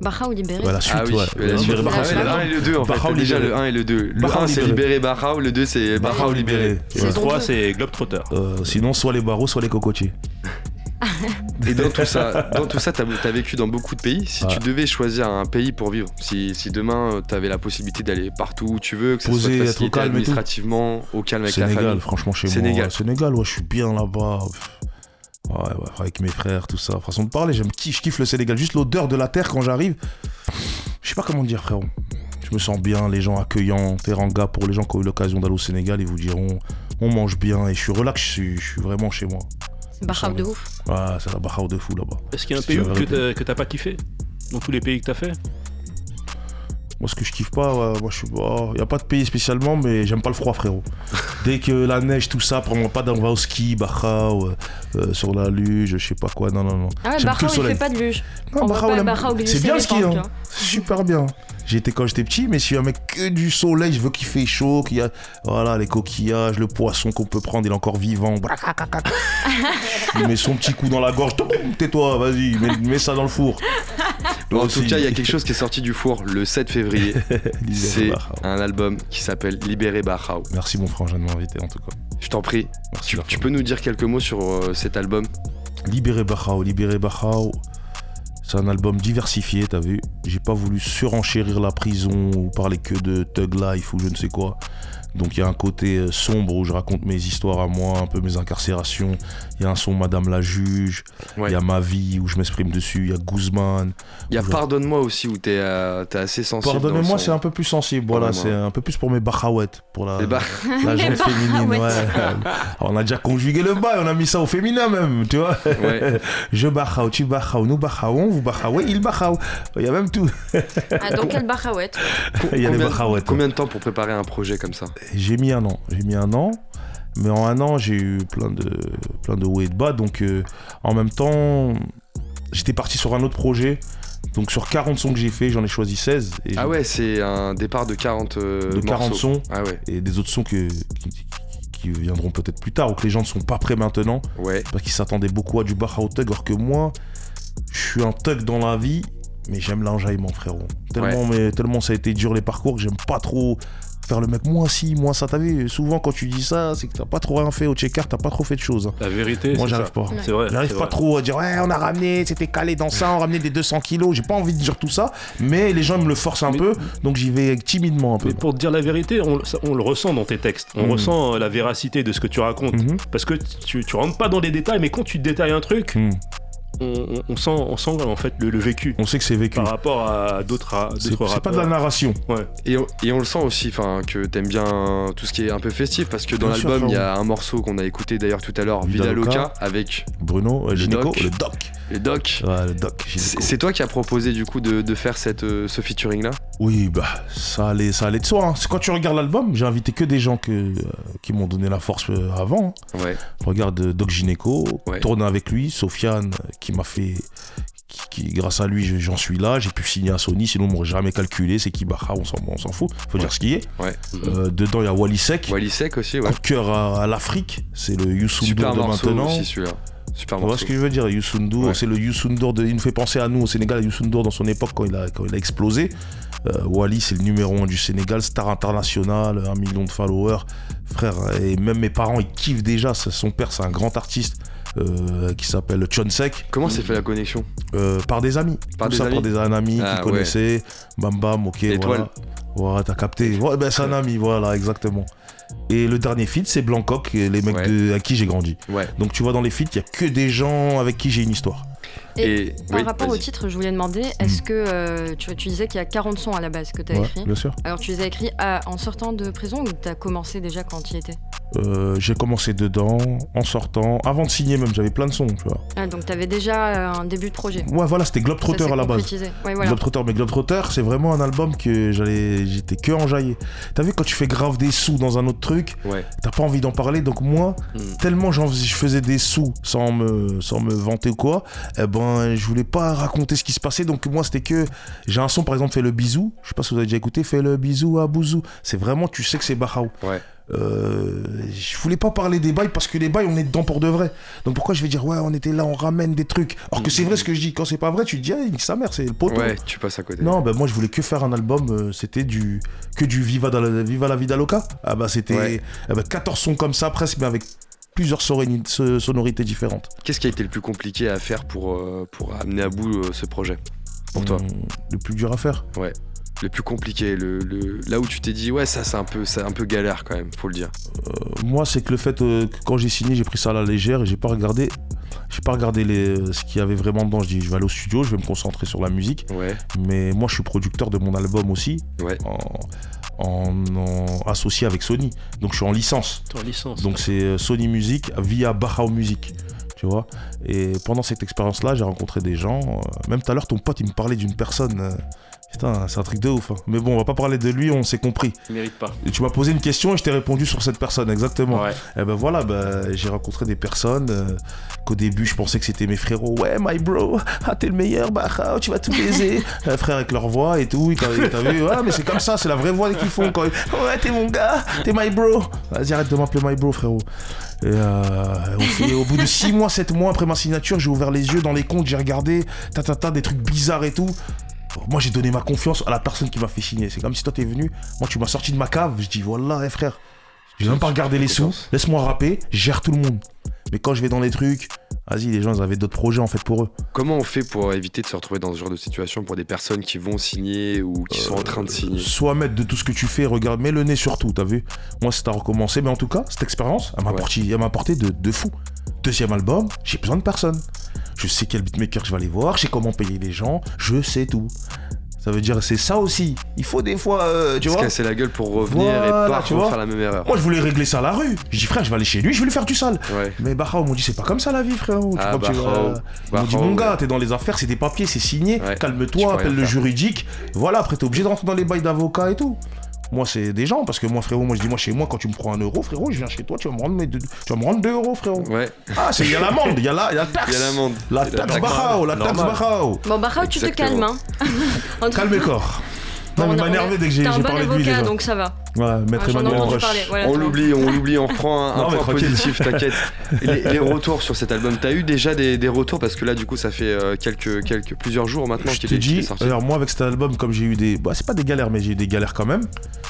Baja ou libéré la suite, Ah oui, ouais. la suite. Libéré Ah, ouais, c'est le la un et le 2 en fait. Déjà libéré. le 1 et le 2. Le Bahao 1 c'est libéré. libéré Bahao, le 2 c'est Bahao libéré. Le Saison 3, deux. c'est Globetrotter. Euh, sinon, soit les barreaux, soit les cocotiers. Et dans tout ça, dans tout ça, t'as as vécu dans beaucoup de pays. Si Ouais. tu devais choisir un pays pour vivre, si, si demain tu avais la possibilité d'aller partout où tu veux, que ça Poser, soit facilité administrativement, au calme avec la Sénégal, famille. franchement, chez Sénégal. moi. Sénégal, ouais, je suis bien là-bas. Ouais, ouais, avec mes frères, tout ça. Façon de parler, j'aime qui je kiffe le Sénégal. Juste l'odeur de la terre quand j'arrive. Je sais pas comment dire, frérot. Je me sens bien, les gens accueillants. Teranga, pour les gens qui ont eu l'occasion d'aller au Sénégal, ils vous diront on mange bien et je suis relax, je suis, je suis vraiment chez moi. C'est Bahraou de ouf. Ouais, c'est la barra de fou là-bas. Est-ce qu'il y a un pays que t'as pas kiffé? Dans tous les pays que t'as fait? Moi, ce que je kiffe pas, ouais, moi, je suis. Il y a pas de pays spécialement, mais j'aime pas le froid, frérot. Dès que la neige, tout ça, prends-moi pas va au ski, Bahraou, euh, euh, sur la luge, je sais pas quoi. Non, non, non. Ah ouais, le il fait pas de luge. Non, C'est bien le ski, hein. hein. Super bien. J'étais quand j'étais petit, mais je suis un mec que du soleil. Je veux qu'il fait chaud, qu'il y a voilà, les coquillages, le poisson qu'on peut prendre, il est encore vivant. Bracacacac. il met son petit coup dans la gorge. Tais-toi, vas-y, mets, mets ça dans le four. Bon, en tout cas, il y a quelque chose qui est sorti du four le 7 février. C'est un album qui s'appelle Libéré Bahraou. Merci, mon frangin, de m'inviter en tout cas. Je t'en prie, Merci, tu, peux nous dire quelques mots sur euh, cet album? Libéré Bahao, Libéré Bahao, c'est un album diversifié, t'as vu. J'ai pas voulu surenchérir la prison ou parler que de Thug Life ou je ne sais quoi. Donc il y a un côté euh, sombre où je raconte mes histoires à moi, un peu mes incarcérations. Il y a un son Madame la juge. Il Ouais. y a ma vie où je m'exprime dessus. Il y a Guzman. Il y a. Pardonne-moi aussi où t'es euh, t'es assez sensible. Pardonnez-moi, c'est un peu plus sensible. Voilà, c'est un peu plus pour mes bachaouettes, pour la, bar- la gente féminine. Ouais. On a déjà conjugué le bas, on a mis ça au féminin même, tu vois. Ouais. Je bachao, tu bachao, nous bachaouons, vous bachaouez, il bachao. Il y a même tout. Ah, dans quel Bahraouette Il y a les Combien- bachaouettes. Combien de temps pour préparer un projet comme ça? J'ai mis un an. J'ai mis un an. Mais en un an, j'ai eu plein de, plein de hauts et de bas. Donc, euh, en même temps, j'étais parti sur un autre projet. Donc, sur 40 sons que j'ai fait, j'en ai choisi 16. Et Ah ouais, c'est un départ de 40 euh, De 40 morceaux. sons. Ah ouais, Et des autres sons que, qui, viendront peut-être plus tard ou que les gens ne sont pas prêts maintenant. ouais. Parce qu'ils s'attendaient beaucoup à du Bahao Thug. Alors que moi, je suis un thug dans la vie. Mais j'aime l'enjaillement, frérot. Tellement, mais, tellement ça a été dur les parcours que j'aime pas trop faire le mec moi si, moi ça. T'as vu, souvent quand tu dis ça, c'est que t'as pas trop rien fait au checker, t'as pas trop fait de choses. La vérité, Moi j'arrive pas. C'est vrai. J'arrive pas vrai. trop à dire ouais on a ramené, c'était calé dans ça, on a ramené des 200 kilos. J'ai pas envie de dire tout ça, mais les gens me le forcent un Mais- peu, donc j'y vais timidement un peu. Mais pour te dire la vérité, on, ça- on le ressent dans tes textes. On Mhm. ressent euh, la véracité de ce que tu racontes. Mhm. Parce que tu, tu rentres pas dans les détails, mais quand tu détailles un truc, Hmm. On, on- on sent, on sent en fait le, le vécu On sait que c'est vécu. par rapport à d'autres à C'est pas de la rappeurs. narration. Ouais. Et on, et on le sent aussi, enfin, que t'aimes bien tout ce qui est un peu festif, parce que dans l'album, il y a un morceau qu'on a écouté d'ailleurs tout à l'heure, Vida Loca. Avec Bruno, le. Nico, le doc. Ouais, le doc. C'est toi qui as proposé du coup de, de faire cette, euh, ce featuring là? Oui, bah, ça allait, ça allait de soi. hein. Quand tu regardes l'album, j'ai invité que des gens que, euh, qui m'ont donné la force euh, avant. hein. Ouais. Regarde euh, Doc Gineco, Ouais. tourne avec lui, Sofiane, qui m'a fait. Qui, qui- grâce à lui, je- j'en suis là. J'ai pu signer à Sony, sinon on m'aurait jamais calculé. C'est qui Baha, on s'en on s'en fout. Faut dire ce qui est. Ouais. Euh, dedans, il y a Wally Sek. Wally Sek aussi, ouais. Coup de cœur à, à l'Afrique. C'est le Youssou de maintenant. aussi celui-là. Super Tu vois ce que je veux dire Youssou Ouais. c'est le Youssou de... Il nous fait penser à nous au Sénégal, Youssou N'Dour dans son époque quand il a, quand il a explosé. Euh, Wally, c'est le numéro 1 du Sénégal, star international, un million de followers. Frère, et même mes parents, ils kiffent déjà. Son père, c'est un grand artiste euh, qui s'appelle Chonsek, Comment s'est fait la connexion? Euh, par des amis. Par Tout des ça amis par des amis Ah, qui connaissaient. Bam bam, ok, L'étoile. voilà. Ouais, t'as capté. Ouais, ben, c'est un ami, voilà, exactement. Et le dernier feat, c'est Blancoc, les mecs Ouais. de, à qui j'ai grandi. Ouais. Donc tu vois, dans les feats, il y a que des gens avec qui j'ai une histoire. Et Et Par oui, rapport au titre, je voulais demander, est-ce que euh, tu, tu disais qu'il y a 40 sons à la base que tu as Ouais, écrit bien sûr. Alors tu les as écrits à- en sortant de prison ou tu as commencé déjà quand tu y étais? Euh, j'ai commencé dedans, en sortant, avant de signer même, j'avais plein de sons, tu vois. ah, Donc tu avais déjà euh, un début de projet. Ouais, voilà, c'était Globetrotter à la base. Ouais, voilà. Globetrotter, mais Globetrotter, c'est vraiment un album que j'allais, j'étais que enjaillé. T'as vu quand tu fais grave des sous dans un autre truc, Ouais. t'as pas envie d'en parler, donc moi, Mm. tellement je faisais des sous sans me, sans me vanter ou quoi, eh ben, je voulais pas raconter ce qui se passait, donc moi, c'était que, j'ai un son, par exemple, Fais le bisou, je sais pas si vous avez déjà écouté, Fais le bisou à Bouzou, c'est vraiment, tu sais que c'est Bahaou. Ouais. Euh, je voulais pas parler des bails parce que les bails on est dedans pour de vrai. Donc pourquoi je vais dire ouais on était là on ramène des trucs alors que c'est vrai ce que je dis quand c'est pas vrai tu te dis ah sa mère c'est le poteau. Ouais, tu passes à côté. Non ben moi je voulais que faire un album euh, c'était du que du Viva, la, Viva la Vida Loca. Ah bah c'était Ouais. eh ben, 14 sons comme ça presque mais avec plusieurs sonorités différentes. Qu'est-ce qui a été le plus compliqué à faire pour, euh, pour amener à bout euh, ce projet Pour toi Hum, Le plus dur à faire. Ouais. Le plus compliqué, le, le- là où tu t'es dit, ouais, ça c'est un, peu- un peu galère quand même, faut le dire. Euh, moi, c'est que le fait euh, que quand j'ai signé, j'ai pris ça à la légère et j'ai pas regardé, j'ai pas regardé les, ce qu'il y avait vraiment dedans. Je dis, je vais aller au studio, je vais me concentrer sur la musique. Ouais, Mais moi, je suis producteur de mon album aussi, ouais. en, en- en- associé avec Sony. Donc, je suis en licence. En licence. Donc, c'est euh, Sony Music via Bahao Music. Tu vois Et pendant cette expérience-là, j'ai rencontré des gens. euh, même tout à l'heure, ton pote, il me parlait d'une personne. euh, putain, c'est un truc de ouf. hein. Mais bon, on va pas parler de lui, on s'est compris. Il mérite pas. Et tu m'as posé une question et je t'ai répondu sur cette personne, exactement. Ouais. Et ben voilà, ben, j'ai rencontré des personnes euh, qu'au début je pensais que c'était mes frérots. Ouais, my bro, ah, t'es le meilleur, bah, ah, tu vas tout baiser. Euh, frère avec leur voix et tout, t'as vu, ouais, mais c'est comme ça, c'est la vraie voix qu'ils font quand ils- Ouais, t'es mon gars, t'es my bro. Vas-y, arrête de m'appeler my bro, frérot. Et euh, au, fait- au bout de 6 mois, 7 mois après ma signature, j'ai ouvert les yeux dans les comptes, j'ai regardé, ta ta ta, des trucs bizarres et tout. Moi, j'ai donné ma confiance à la personne qui m'a fait signer. C'est comme si toi, t'es venu, moi, tu m'as sorti de ma cave. Je dis, voilà, eh, frère, j'ai même pas regardé les sous. Laisse-moi rapper, je gère tout le monde. Mais quand je vais dans les trucs, vas-y, les gens, ils avaient d'autres projets en fait pour eux. Comment on fait pour éviter de se retrouver dans ce genre de situation pour des personnes qui vont signer ou qui sont en train de signer? Soit mettre de tout ce que tu fais, regarde, mets le nez sur tout, t'as vu? Moi, c'est à recommencer, mais en tout cas, cette expérience, elle m'a Ouais. apporté, elle m'a apporté de, de fou. Deuxième album, j'ai besoin de personne. Je sais quel beatmaker je vais aller voir, je sais comment payer les gens, je sais tout. Ça veut dire, c'est ça aussi. Il faut des fois, euh, tu Se vois casser la gueule pour revenir et pas tu vois. faire la même erreur. Moi, je voulais régler ça à la rue. Je dis, frère, je vais aller chez lui, je vais lui faire du sale. Ouais. Mais Bahao m'ont dit, c'est pas comme ça la vie, frérot. Tu Ah, tu Bahao. Ils m'ont dit, mon gars, ouais. t'es dans les affaires, c'est des papiers, c'est signé. Ouais. Calme-toi, appelle le faire. juridique. Voilà, après, t'es obligé de rentrer dans les bails d'avocat et tout. Moi, c'est des gens, parce que moi, frérot, moi, je dis, moi, chez moi, quand tu me prends un euro, frérot, je viens chez toi, tu vas me rendre, mes deux- tu vas me rendre 2 euros, frérot. Ouais, Ah, c'est- il y a l'amende, il y a la, il y a la taxe. il y a l'amende. La taxe la Bahao, la taxe. Bahao. Bon, bah, tu te calmes, hein. Calme le corps. Non, mais a- dès que j'ai T'es un j'ai bon parlé de lui avocat, donc ça va. Ouais, maître Ah, Emmanuel. Voilà, On l'oublie, on l'oublie, on reprend un, Non, point positif, t'inquiète. Les, les retours sur cet album, t'as eu déjà des, des retours parce que là, du coup, ça fait euh, quelques, quelques, plusieurs jours maintenant Je est dis, sorti. alors moi avec cet album, comme j'ai eu des. Bah, c'est pas des galères, mais j'ai eu des galères quand même.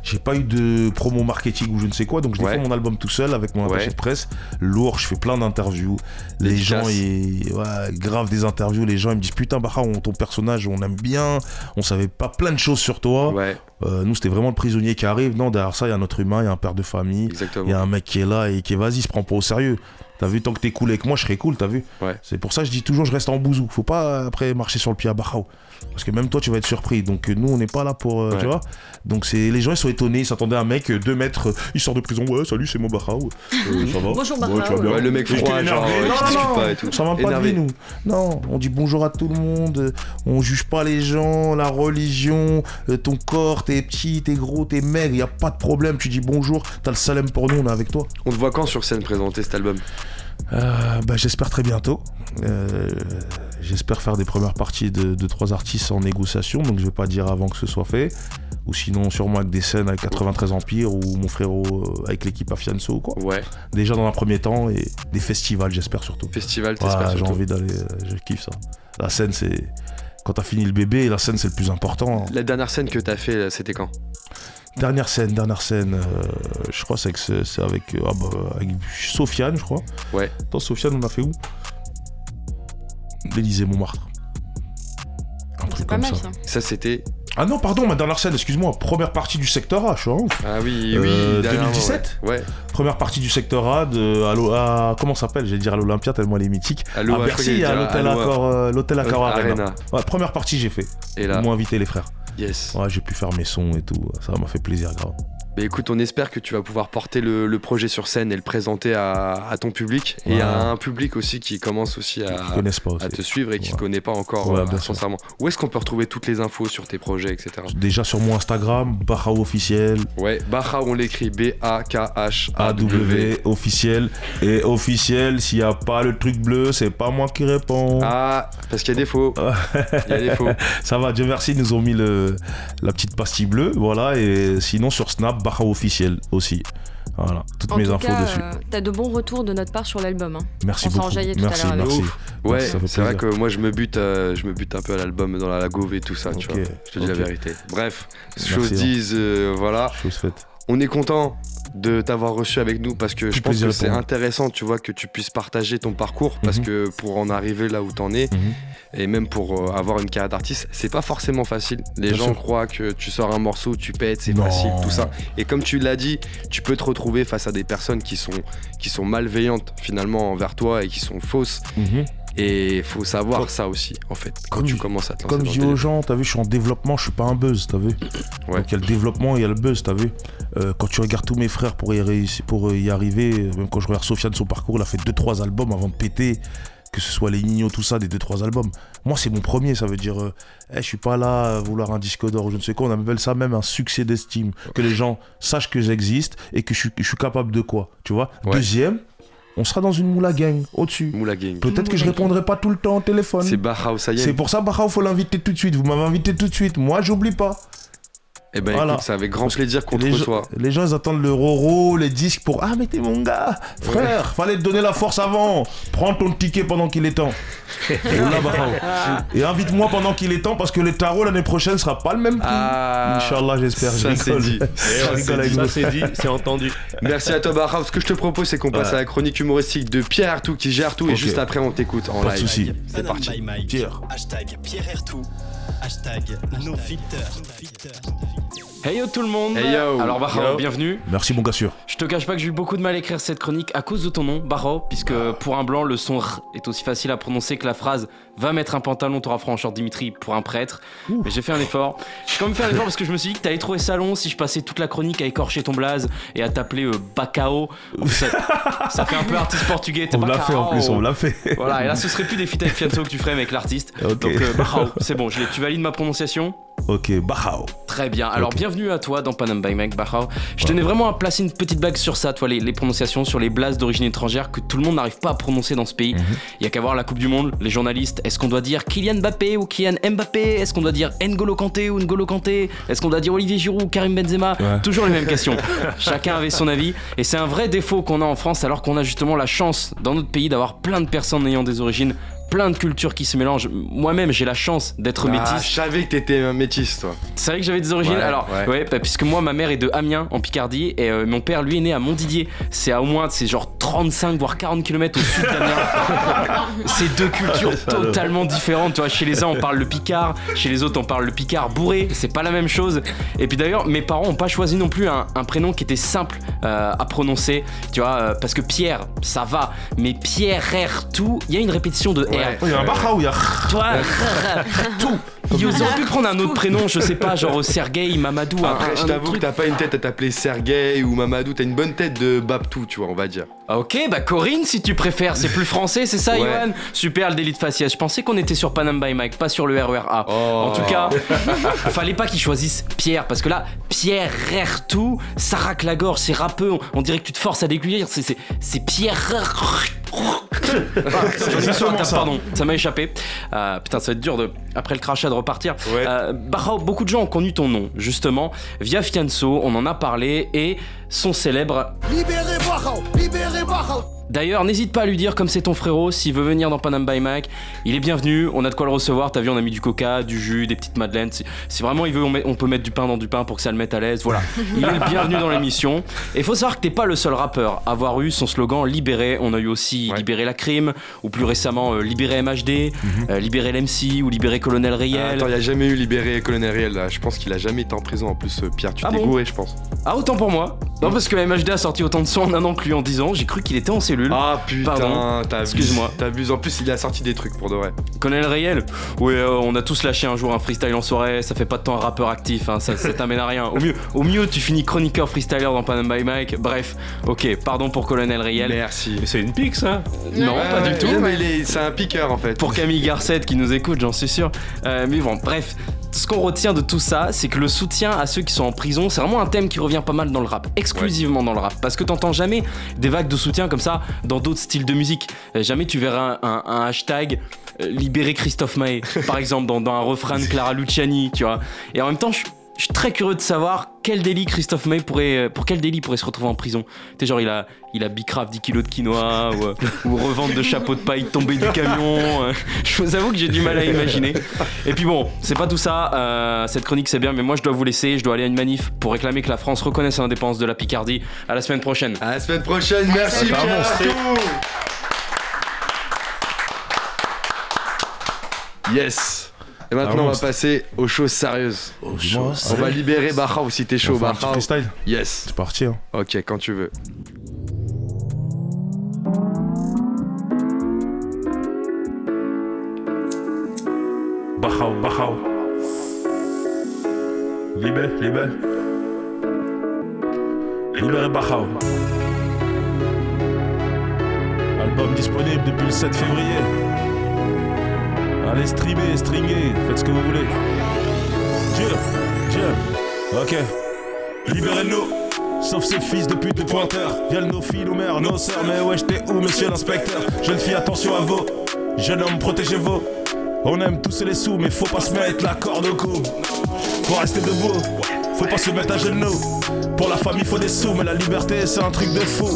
J'ai pas eu de promo marketing ou je ne sais quoi, donc je Ouais. fait mon album tout seul avec mon Ouais. attaché de presse. Lourd, je fais plein d'interviews. Les Dédicace. gens, ils. Ouais, grave des interviews. Les gens, ils me disent Putain, Baha, on- ton personnage, on aime bien. On savait pas plein de choses sur toi. Ouais, Euh, nous, c'était vraiment le prisonnier qui arrive. Non, derrière ça, il y a notre humain, il y a un père de famille. Il y a un mec qui est là et qui est vas-y, se prend pas au sérieux. T'as vu, tant que t'es cool avec moi, je serai cool, t'as vu Ouais. C'est pour ça que je dis toujours, je reste en bouzou. Faut pas euh, après marcher sur le pied à Bahao. Parce que même toi, tu vas être surpris. Donc euh, nous, on n'est pas là pour. euh, Ouais. Tu vois Donc c'est les gens, ils sont étonnés. Ils s'attendaient à un mec, 2 mètres, euh, il sort de prison. Ouais, salut, c'est moi Bahao. Euh, ça va Bonjour, Ouais, bien Ouais, le mec froid, genre, euh, Non, non, pas et tout. Ça va pas Énervé. de vie, nous. Non, on dit bonjour à tout le monde. euh, On juge pas les gens, la religion, euh, ton corps, t'es petit, t'es gros, t'es maigre. Y a pas de problème. Tu dis bonjour, t'as le salem pour nous, on est avec toi. On te voit quand sur scène présenter cet album? Euh, bah, j'espère très bientôt. Euh, j'espère faire des premières parties de, de trois artistes en négociation, donc je vais pas dire avant que ce soit fait. Ou sinon, sûrement avec des scènes avec 93 Empire ou mon frérot euh, avec l'équipe Afianso ou quoi. Ouais, Déjà dans un premier temps et des festivals, j'espère surtout. festival, Ouais, t'espères j'ai envie d'aller, euh, je kiffe ça. La scène, c'est. Quand t'as fini le bébé, la scène, c'est le plus important. La dernière scène que t'as fait, c'était quand? Dernière scène, dernière scène, euh, je crois c'est avec, c'est avec, euh, ah bah, avec Sofiane, je crois. Ouais. Attends, Sofiane, on a fait où? L'Élysée Montmartre. Un C'est truc pas comme mal ça. ça. Ça, c'était. Ah non, pardon, ma dernière scène, excuse-moi, première partie du secteur A, je suis un ouf. Ah oui, oui. Euh, dernièrement, 2017? Ouais. ouais. Première partie du secteur A, de, à, à- comment ça s'appelle J'allais dire à l'Olympia, tellement elle est mythique. À crois Bercy, à l'hôtel Accor, euh, l'hôtel Accor Arena. Arena. Ouais, première partie, j'ai fait. Et là, Ils m'ont invité les frères. yes. Ouais, j'ai pu faire mes sons et tout. Ça m'a fait plaisir, grave. Bah écoute, on espère que tu vas pouvoir porter le, le projet sur scène et le présenter à, à ton public et à un public aussi qui commence aussi à, Ils connaissent pas aussi. à te suivre et qui ne Ouais. connaît pas encore Ouais, euh, sincèrement. Où est-ce qu'on peut retrouver toutes les infos sur tes projets, etc. Déjà sur mon Instagram, Bahao officiel, Ouais, Baha, on l'écrit B-A-K-H-A-W. AW officiel. Et officiel, s'il n'y a pas le truc bleu, c'est pas moi qui réponds. Ah, parce qu'il y a des faux. Il y a des faux. Ça va, Dieu merci, ils nous ont mis le, la petite pastille bleue. Voilà, et sinon sur Snap, Officiel aussi. Voilà, toutes En mes tout infos cas, dessus. euh, t'as de bons retours de notre part sur l'album. hein. Merci on beaucoup. enjaillé tout à merci, merci. Ouf. Ouais, c'est vrai que moi je me bute, euh, je me bute un peu à l'album dans la, la Gove et tout ça, tu vois. Je te dis la vérité. Bref, Merci, chose hein. dise, euh, voilà. Chose faite. On est content de t'avoir reçu avec nous parce que je pense que c'est intéressant, tu vois, que tu puisses partager ton parcours parce Mhm. que pour en arriver là où t'en es Mhm. et même pour euh, avoir une carrière d'artiste, c'est pas forcément facile. Les Bien gens sûr. croient que tu sors un morceau, tu pètes, c'est facile, tout ça. Et comme tu l'as dit, tu peux te retrouver face à des personnes qui sont, qui sont malveillantes finalement envers toi et qui sont fausses. Mhm. Et faut savoir ça aussi, en fait, quand tu commences à te lancer Comme dans je dis aux gens, t'as vu, je suis en développement, je suis pas un buzz, t'as vu. Ouais. Donc il y a le développement, il y a le buzz, t'as vu. Euh, quand tu regardes tous mes frères pour y, réussir, pour y arriver, euh, même quand je regarde Sofiane, son parcours, il a fait 2-3 albums avant de péter, que ce soit les Nino, tout ça, des 2-3 albums. Moi, c'est mon premier, ça veut dire, euh, eh, je suis pas là à vouloir un disque d'or ou je ne sais quoi, on appelle ça même un succès d'estime. Que les gens sachent que j'existe et que je suis, je suis capable de quoi, tu vois. Ouais. Deuxième, on sera dans une moula gang, au-dessus. Moula Gang. Peut-être que je répondrai pas tout le temps au téléphone. C'est Bahao Sayed. C'est pour ça, Barao, faut l'inviter tout de suite. Vous m'avez invité tout de suite. Moi, j'oublie pas. Eh ben Voilà. écoute, c'est avec grand plaisir qu'on te Les gens, reçoit. les gens, ils attendent le roro, les disques pour Ah, mais t'es mon gars, frère, fallait te donner la force avant. Prends ton ticket pendant qu'il est temps. Et invite-moi pendant qu'il est temps parce que le tarot l'année prochaine sera pas le même prix. Ah, Inch'Allah, j'espère. Je ça, c'est dit. Vous. c'est dit, c'est entendu. Merci à toi Bahao. Ce que je te propose, c'est qu'on passe Ouais. à la chronique humoristique de Pierre Artout qui gère tout et juste après on t'écoute en Pas de live. soucis. C'est parti. Mike. Pierre. Hashtag. Hashtag no filter. Hey yo tout le monde Hey yo. Alors Bahao, Yo. bienvenue. Merci, mon gars sûr. Je te cache pas que j'ai eu beaucoup de mal à écrire cette chronique à cause de ton nom, Bahao, puisque pour un blanc, le son R est aussi facile à prononcer que la phrase Va mettre un pantalon, t'auras franchir Dimitri pour un prêtre. Mais j'ai fait un effort. J'ai quand même fait un effort parce que je me suis dit que t'allais trouver ça long si je passais toute la chronique à écorcher ton blaze et à t'appeler euh, Bacao. Ça, ça fait un peu artiste portugais, t'es On me l'a fait en plus, on me l'a fait. Voilà, et là ce serait plus des feats avec Fianso que tu ferais mais avec l'artiste. Donc euh, c'est bon, je tu valides ma prononciation? Ok, Barao. Très bien. Alors, bienvenue à toi dans Panam by Mike Bahao. Je tenais vraiment à placer une petite blague sur ça, toi, les, les prononciations sur les blases d'origine étrangère que tout le monde n'arrive pas à prononcer dans ce pays. Mhm. Il y a qu'à voir la Coupe du Monde, les journalistes. Est-ce qu'on doit dire Kylian Mbappé ou Kylian Mbappé? Est-ce qu'on doit dire N'Golo Kanté ou N'Golo Kanté? Est-ce qu'on doit dire Olivier Giroud ou Karim Benzema? Ouais. Toujours les mêmes questions. Chacun avait son avis. Et c'est un vrai défaut qu'on a en France, alors qu'on a justement la chance dans notre pays d'avoir plein de personnes ayant des origines. Plein de cultures qui se mélangent. Moi-même, j'ai la chance d'être Ah, métis. je savais que t'étais un métis toi. C'est vrai que j'avais des origines. Ouais, Alors, ouais. ouais, bah, puisque moi, ma mère est de Amiens, en Picardie, et euh, mon père, lui, est né à Montdidier. C'est à au moins, c'est genre 35 voire 40 km au sud d'Amiens. c'est deux cultures totalement différentes. Tu vois, chez les uns, on parle le picard, chez les autres, on parle le picard bourré. C'est pas la même chose. Et puis d'ailleurs, mes parents ont pas choisi non plus un, un prénom qui était simple euh, à prononcer. Tu vois, euh, parce que Pierre, ça va, mais Pierre R tout, il y a une répétition de Il y a un Barao, il y a. Toi, tout. Ils auraient pu prendre un autre prénom, je sais pas, genre Sergei, Mamadou. Après, un je t'avoue que t'as pas une tête à t'appeler Sergei ou Mamadou, t'as une bonne tête de Babtou, tu vois, on va dire. Ah, Ok, bah Corinne, si tu préfères, c'est plus français, c'est ça, Ouais. Johan? Super, le délit de faciès. Je pensais qu'on était sur Panam by Mike, pas sur le RERA. Oh. En tout cas, fallait pas qu'ils choisissent Pierre, parce que là, Pierre tout, ça racle la gorge, c'est rappeux, on, on dirait que tu te forces à déclure, c'est, Pierre. Sur la table, pardon, ça m'a échappé. Euh, putain, ça va être dur de, après le crachat de repartir. Ouais. Euh, Barao, beaucoup de gens ont connu ton nom, justement, via Fianso, on en a parlé, et son célèbre Libérez Barao, libérez. D'ailleurs, n'hésite pas à lui dire comme c'est ton frérot, s'il veut venir dans Panam by Mac, il est bienvenu, on a de quoi le recevoir, t'as vu, on a mis du coca, du jus, des petites madeleines, si, si vraiment il veut, on, met- on peut mettre du pain dans du pain pour que ça le mette à l'aise, voilà. Il est le bienvenu dans l'émission. Et faut savoir que t'es pas le seul rappeur à avoir eu son slogan Libéré, on a eu aussi Ouais. Libérer la crime, ou plus récemment euh, Libérer MHD, euh, Libérer l'MC, ou Libérer Colonel Ah, Riel. attends, il a jamais eu libéré Colonel Riel là. Je pense qu'il a jamais été en prison en plus, euh, Pierre. Tu Ah t'es bon gouré, je pense. Ah, autant pour moi. Non, parce que MHD a sorti autant de sons en un an que lui en 10 ans, j'ai cru qu'il était en cellule. Ah putain, t'abuses. Excuse-moi. T'abuses. En plus, il a sorti des trucs pour de vrai. Colonel Riel Ouais, euh, on a tous lâché un jour un freestyle en soirée, ça fait pas de temps un rappeur actif, hein, ça, ça t'amène à rien. Au mieux, au mieux, tu finis chroniqueur freestyler dans Panam by Mike. Bref, ok, pardon pour Colonel Riel. Merci. Mais c'est une pique ça Non, Ouais, pas ouais, du tout. non, mais c'est un piqueur en fait. Pour Camille Garcette qui nous écoute, j'en suis sûr. Euh, mais bon, bref, ce qu'on retient de tout ça, c'est que le soutien à ceux qui sont en prison, c'est vraiment un thème qui revient pas mal dans le rap, exclusivement dans le rap. Parce que t'entends jamais des vagues de soutien comme ça dans d'autres styles de musique. Euh, Jamais tu verras un, un- un hashtag euh, libérer Christophe Maé, par exemple, dans, dans un refrain de Clara Luciani, tu vois. Et en même temps, je Je suis très curieux de savoir quel délit Christophe May pourrait, euh, pour quel délit il pourrait se retrouver en prison. Tu sais, genre, il a, il a bicrave 10 kilos de quinoa ou, euh, ou revente de chapeaux de paille tombé du camion. euh. Je vous avoue que j'ai du mal à imaginer. Et puis bon, c'est pas tout ça. euh, cette chronique, c'est bien, mais moi, je dois vous laisser. Je dois aller à une manif pour réclamer que la France reconnaisse l'indépendance de la Picardie. À la semaine prochaine. À la semaine prochaine, merci Ah, Pierre. Yes. Et maintenant, on va passer aux choses sérieuses. Dis-moi, On va libérer Bahao si t'es chaud, Bahao. freestyle Yes. C'est parti. Hein. Ok, quand tu veux. Bachao, Bachao. Libé, libé. Libéré Bachao. Album disponible depuis le 7 février. Allez streamer, stringer, faites ce que vous voulez. Dieu, Dieu. Ok. Libérez-nous. Sauf ces fils de pute de pointeurs. Viennent nos filles, nos mères, nos sœurs. Mais wesh, t'es où, monsieur l'inspecteur? Jeune fille, attention à vous. Jeune homme, protégez vous. On aime tous les sous, mais faut pas se mettre la corde au cou. Faut rester debout, faut pas se mettre à genoux. Pour la famille, faut des sous, mais la liberté, c'est un truc de fou.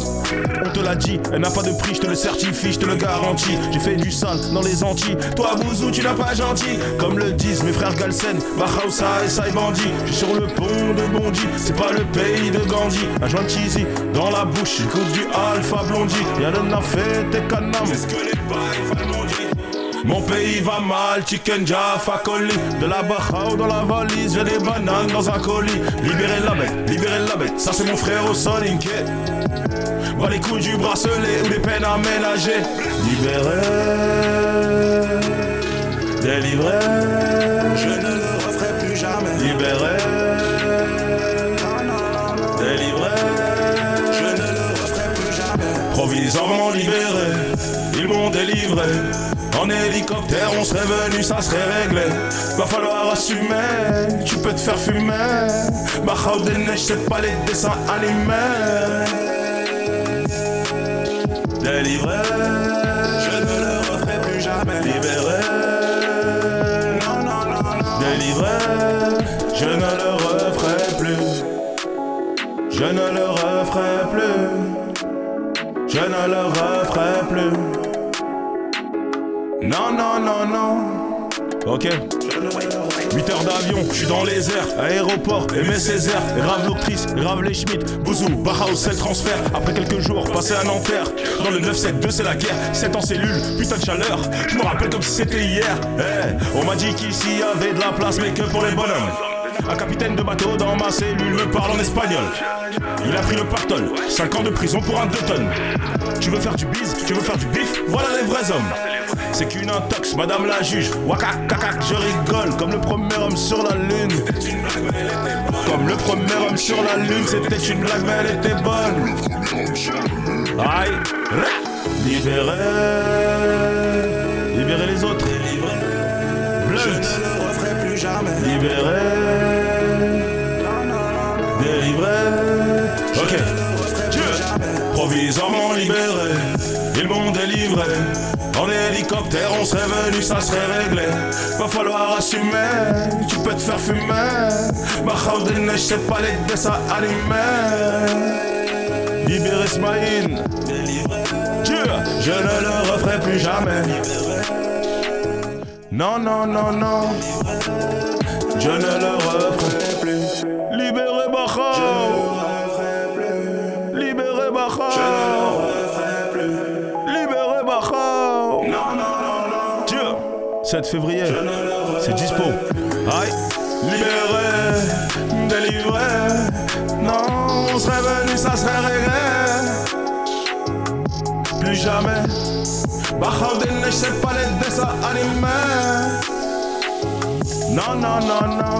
On te l'a dit, elle n'a pas de prix, je te le certifie, je te le garantis. J'ai fait du sale dans les Antilles. Toi, Bouzou, tu n'as pas gentil. Comme le disent mes frères Galsen, Bahausa et Sai Bandit. Je suis sur le pont de Bondy, c'est pas le pays de Gandhi. Un joint cheesy dans la bouche, j'écoute du Alpha Blondie. Y'a le Nafet et Kanam. C'est ce que les. Mon pays va mal, chicken jaffa colis De la bachao dans la valise, j'ai des bananes dans un colis. Libérez la bête, libérez la bête, ça c'est mon frère au sol inquiet Bah les couilles du bracelet ou des peines à ménager Libérez, délivrez. Je ne le referai plus jamais. Libérez, délivrez. Je ne le referai plus jamais. Provisoirement libéré, ils m'ont délivré en hélicoptère, on serait venu, ça serait réglé. Va falloir assumer, tu peux te faire fumer. Bahao des neiges, c'est pas les dessins animés. Délivré, je ne le referai plus jamais. Libéré, non, non, non, non. Délivré, je ne le referai plus. Je ne le referai plus. Je ne le referai plus. Non, non, non, non. Ok. 8 heures d'avion, je suis dans les airs, aéroport, Aimé Césaire, grave l'octrice, grave les Schmitt, Bouzou, Bauhaus, le transfert. Après quelques jours, passé à Nanterre, dans le 972 c'est la guerre, 7 en cellule, putain de chaleur, je me rappelle comme si c'était hier. Eh, on m'a dit qu'ici y avait de la place, mais que pour les bonhommes. Un capitaine de bateau dans ma cellule me parle en espagnol. Il a pris le pactole, 5 ans de prison pour un 2 tonnes. Tu veux faire du bise, tu veux faire du bif, voilà les vrais hommes. C'est qu'une intox, madame la juge. Waka, je rigole comme le premier homme sur la lune. Comme le premier homme sur la lune, c'était une blague, mais elle était bonne. Aïe, libérez, libérez les autres. Blunt, libérez, délivrez. Ok, Dieu, provisoirement libéré, ils m'ont délivré. On serait venu, ça serait réglé. Va falloir assumer, tu peux te faire fumer. Des neiges, c'est pas les dessins animés. Libérez Smaïn, je ne le referai plus jamais. Non, non, non, non, je ne le referai plus. Libérez 7 février, c'est dispo. Aïe, libéré, délivré. Non, on serait venu, ça serait réglé. Plus jamais. Bahao des neiges, c'est pas les dessins animés. Non, non, non, non.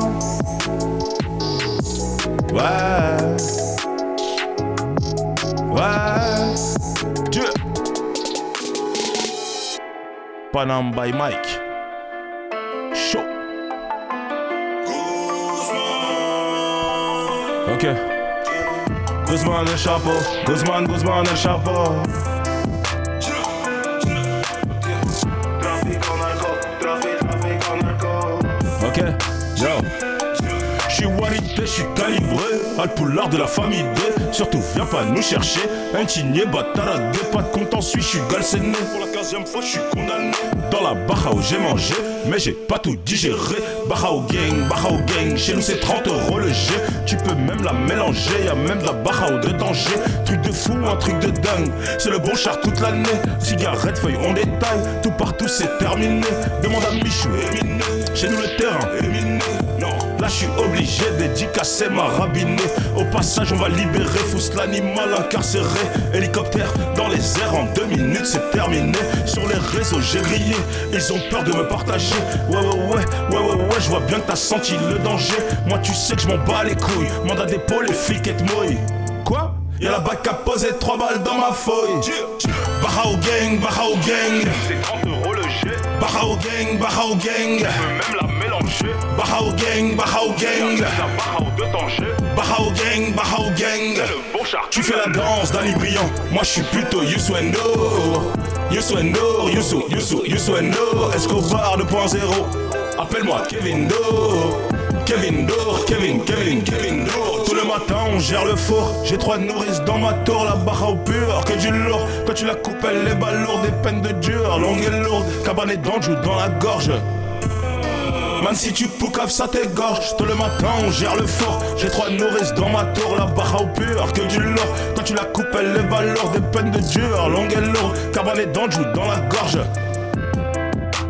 Ouais. Ouais. Dieu. Panam by Mike. Ok. Guzman le chapeau. Guzman, Guzman le chapeau. Je suis calibré. Alpoulard de la famille D. Surtout, viens pas nous chercher. Un tigné, bâtard, des pas de content, suis, je suis galséné. Pour la quinzième fois, je suis condamné. Dans la barra où j'ai mangé, mais j'ai pas tout digéré. Barra gang, barra gang. Chez nous, c'est 30 euros le jet. Tu peux même la mélanger, y'a même de la barra de danger. Truc de fou, un truc de dingue. C'est le bon char toute l'année. Cigarette, feuille, on détaille. Tout partout, c'est terminé. Demande à Michou. Chez nous, le terrain. Non, là, je suis obligé d'édicacer ma rabinée. Au passage, on va libérer Fous l'animal incarcéré. Hélicoptère dans les airs en deux minutes, c'est terminé. Sur les réseaux, j'ai grillé. Ils ont peur de me partager. Ouais, ouais, ouais, ouais, ouais, ouais. Je vois bien que t'as senti le danger. Moi, tu sais que je m'en bats les couilles. Mandat d'épaule, les flics et te mouillent. Quoi? Y'a la bac à poser trois balles dans ma feuille. Barra gang, barra gang. C'est 30 euros le jet. Barra gang, barra gang. Barra gang, barra gang. Barra de. Barra gang, barra gang. Tu fais la danse d'Ali Brillant. Moi je suis plutôt Youssou Endo. Youssou Endo, Youssou, Youssou, Youssou Endo. Escobar 2.0. Appelle-moi Kevin Do. Kevin Dor, Kevin, Kevin, Kevin Dor. Tout le matin, on gère le four. J'ai trois nourrices dans ma tour, la barre au pur, que du lourd. Quand tu la coupes, elle est bas lourde, des peines de dur, longue et lourde. Cabanet d'anjou dans la gorge. Man, si tu poucaves, ça t'égorge. Tout le matin, on gère le four. J'ai trois nourrices dans ma tour, la barre au pur, que du lourd. Quand tu la coupes, elle est lourde, des peines de dur, longue et lourde. Cabanet d'anjou dans la gorge.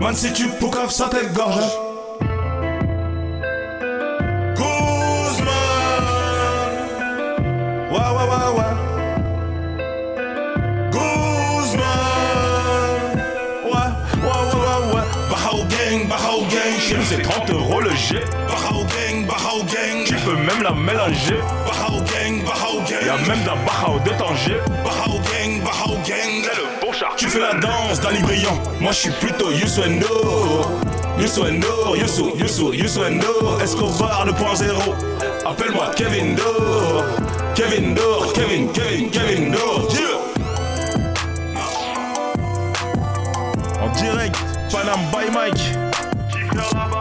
Man, si tu poucaves, ça t'égorge. C'est 30 euros le jet. Bahao gang, Bahao gang. Tu peux même la mélanger. Bahao gang, Bahao gang. Y'a même de la Bahao de Tanger. Bahao gang, Bahao gang. C'est le bon char. Tu fais la danse d'Ali Brillant. Moi, je suis plutôt Youssou. Youssou Endo, Youssou, Youssou, Youssou Endo. Escobar 2.0. Appelle-moi Kevin Do. Kevin Dor, Kevin, Kevin, Kevin Dor. En direct, Panam by Mike.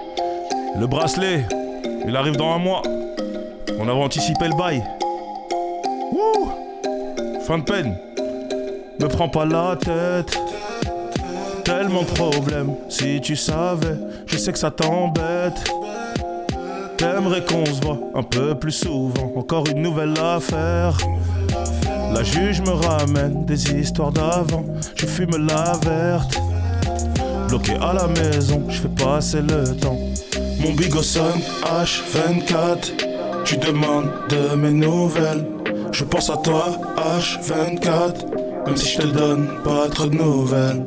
Le bracelet, il arrive dans un mois. On avait anticipé le bail. Wouh Fin de peine. Me prends pas la tête. Tellement de problèmes. Si tu savais, je sais que ça t'embête. T'aimerais qu'on se voit un peu plus souvent. Encore une nouvelle affaire. La juge me ramène des histoires d'avant. Je fume la verte. Bloqué à la maison, je fais passer le temps. Mon bigot sonne H24. Tu demandes de mes nouvelles. Je pense à toi H24. Même si je te donne pas trop de nouvelles.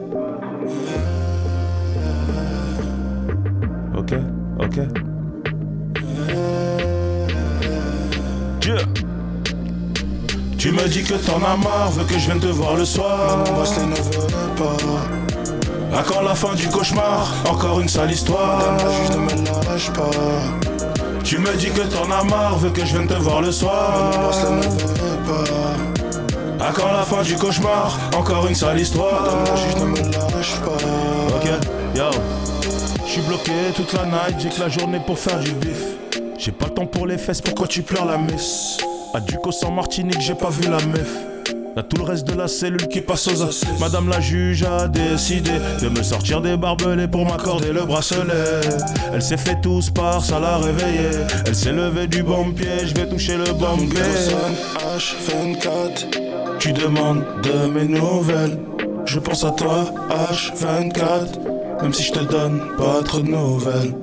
Ok, ok. Dieu. Tu me dis que t'en as marre, veux que je vienne te voir le soir. Mon bracelet ne veut pas. À quand la fin du cauchemar Encore une sale histoire. Madame la juge ne me lâche pas. Tu me dis que t'en as marre, veux que je vienne te voir le soir. Mon bracelet ne veut pas. À quand la fin du cauchemar Encore une sale histoire. Madame la juge ne me lâche pas. Ok, yo. Je suis bloqué toute la night, j'ai que la journée pour faire du bif. J'ai pas le temps pour les fesses, pourquoi tu pleures la messe? À Duco sans Martinique, j'ai pas vu la meuf. Y'a tout le reste de la cellule qui passe aux assises. Madame la juge a décidé de me sortir des barbelés pour m'accorder le bracelet. Elle s'est fait tous par, ça l'a réveillée. Elle s'est levée du bon pied, je vais toucher le bon pied. H24, tu demandes de mes nouvelles. Je pense à toi, H24, même si je te donne pas trop de nouvelles.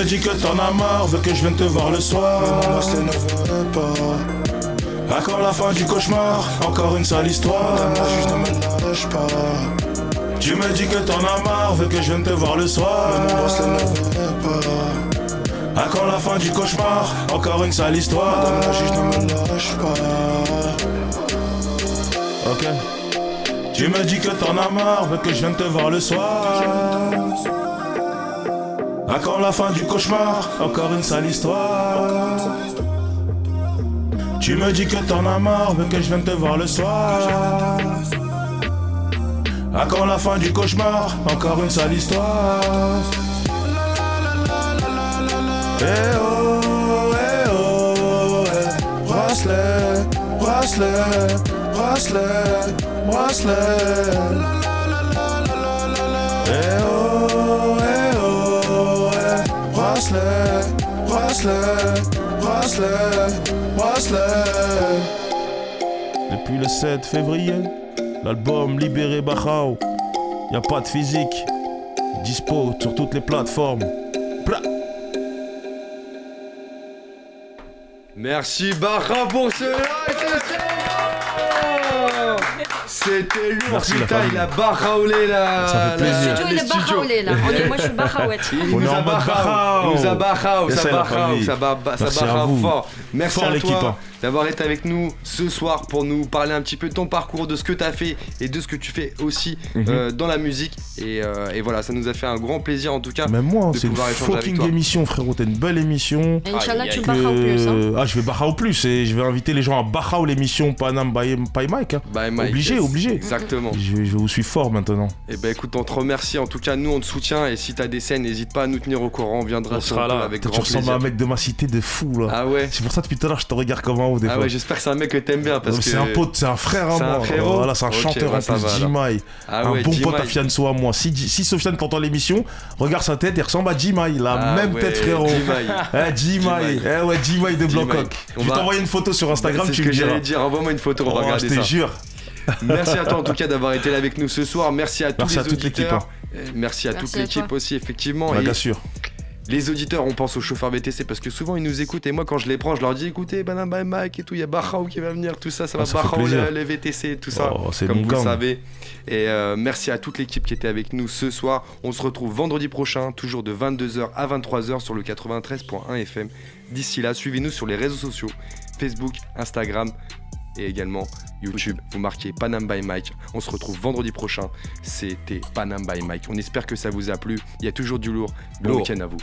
Me dis que t'en as marre, veux que je vienne te voir le soir. Mon bracelet ne veut pas. Quand la fin du cauchemar? Encore une sale histoire. La juge ne me lâche pas. Tu me dis que t'en as marre, veux que je vienne te voir le soir. Mais mon boss ne veut pas. À quand la fin du cauchemar? Encore une sale histoire. Madame la juge ne me lâche pas. Ok. Tu me dis que t'en as marre, veux que je vienne te voir le soir. À quand la fin du cauchemar Encore une sale histoire. Tu me dis que t'en as marre, veux que je vienne te voir le soir. À quand la fin du cauchemar Encore une sale histoire. Eh oh, eh oh, eh. Bracelet, bracelet, bracelet, bracelet. Bracelet, bracelet, bracelet. Depuis le 7 février, l'album Libéré Bachao, y a pas de physique, dispo sur toutes les plateformes. Blah. Merci Barra pour ce live, C'était lourd, Merci, putain, il a barraolé là. Ça fait plaisir. Le studio, il studios. barraolé là. On est- Moi, je suis barraouette. Il nous a mode barrao, barrao. il nous a barrao, Et ça c'est la barrao, famille. ça ba- ba- ça Merci à barrao vous. fort. Merci Fort à l'équipe, toi hein. d'avoir été avec nous ce soir pour nous parler un petit peu de ton parcours, de ce que tu as fait et de ce que tu fais aussi Mhm. euh, dans la musique. Et, euh, et voilà, ça nous a fait un grand plaisir en tout cas. Même moi, de c'est une fucking émission, frérot. T'as une belle émission. Inch'Allah, tu au plus. hein. Que- Ah, je vais au plus et je vais inviter les gens à Barra l'émission Panam by, by Mike. Hein. Bye, Mike, Obligé, yes. obligé. Exactement. Je, je vous suis fort maintenant. Et ben écoute, on te remercie. En tout cas, nous on te soutient. Et si t'as des scènes, n'hésite pas à nous tenir au courant. On viendra On sur sera là. avec Toi, tu grand ressembles plaisir. à un mec de ma cité de fou là. Ah ouais. C'est pour ça depuis tout à l'heure je te regarde comme un haut des Ah fois. ouais, j'espère que c'est un mec que t'aimes bien parce que C'est un pote, c'est un frère à C'est un moi. frérot Voilà, c'est un chanteur bah, en plus. Jimai. Ah un ouais, bon pote à Fianso à moi. Si, si Sofiane t'entend l'émission, regarde sa tête, il ressemble à Jimai. La Ah même tête, frérot. Jimai. Eh. Eh ouais, Jimai de. Blancoc. Je vais va- t'envoyer une photo sur Instagram, c'est tu me diras. Envoie-moi une photo, on va Oh, regarder ça. Merci à toi en tout cas d'avoir été là avec nous ce soir. Merci à tous Merci les à toute l'équipe, auditeurs. Merci à Merci toute l'équipe toi. aussi, effectivement. Et bien sûr. les auditeurs, on pense aux chauffeurs VTC parce que souvent ils nous écoutent et moi quand je les prends, je leur dis écoutez, Banana Mike et tout, il y a Barrao qui va venir, tout ça, ça Ah, va plaisir. les, les VTC, tout ça. Oh, c'est comme mon vous le gang. savez. Et euh, merci à toute l'équipe qui était avec nous ce soir. On se retrouve vendredi prochain, toujours de 22h à 23h sur le 93.1 FM. D'ici là, suivez-nous sur les réseaux sociaux Facebook, Instagram et également YouTube. Vous marquez Panam by Mike. On se retrouve vendredi prochain. C'était Panam by Mike. On espère que ça vous a plu. Il y a toujours du lourd. Bon week-end à vous.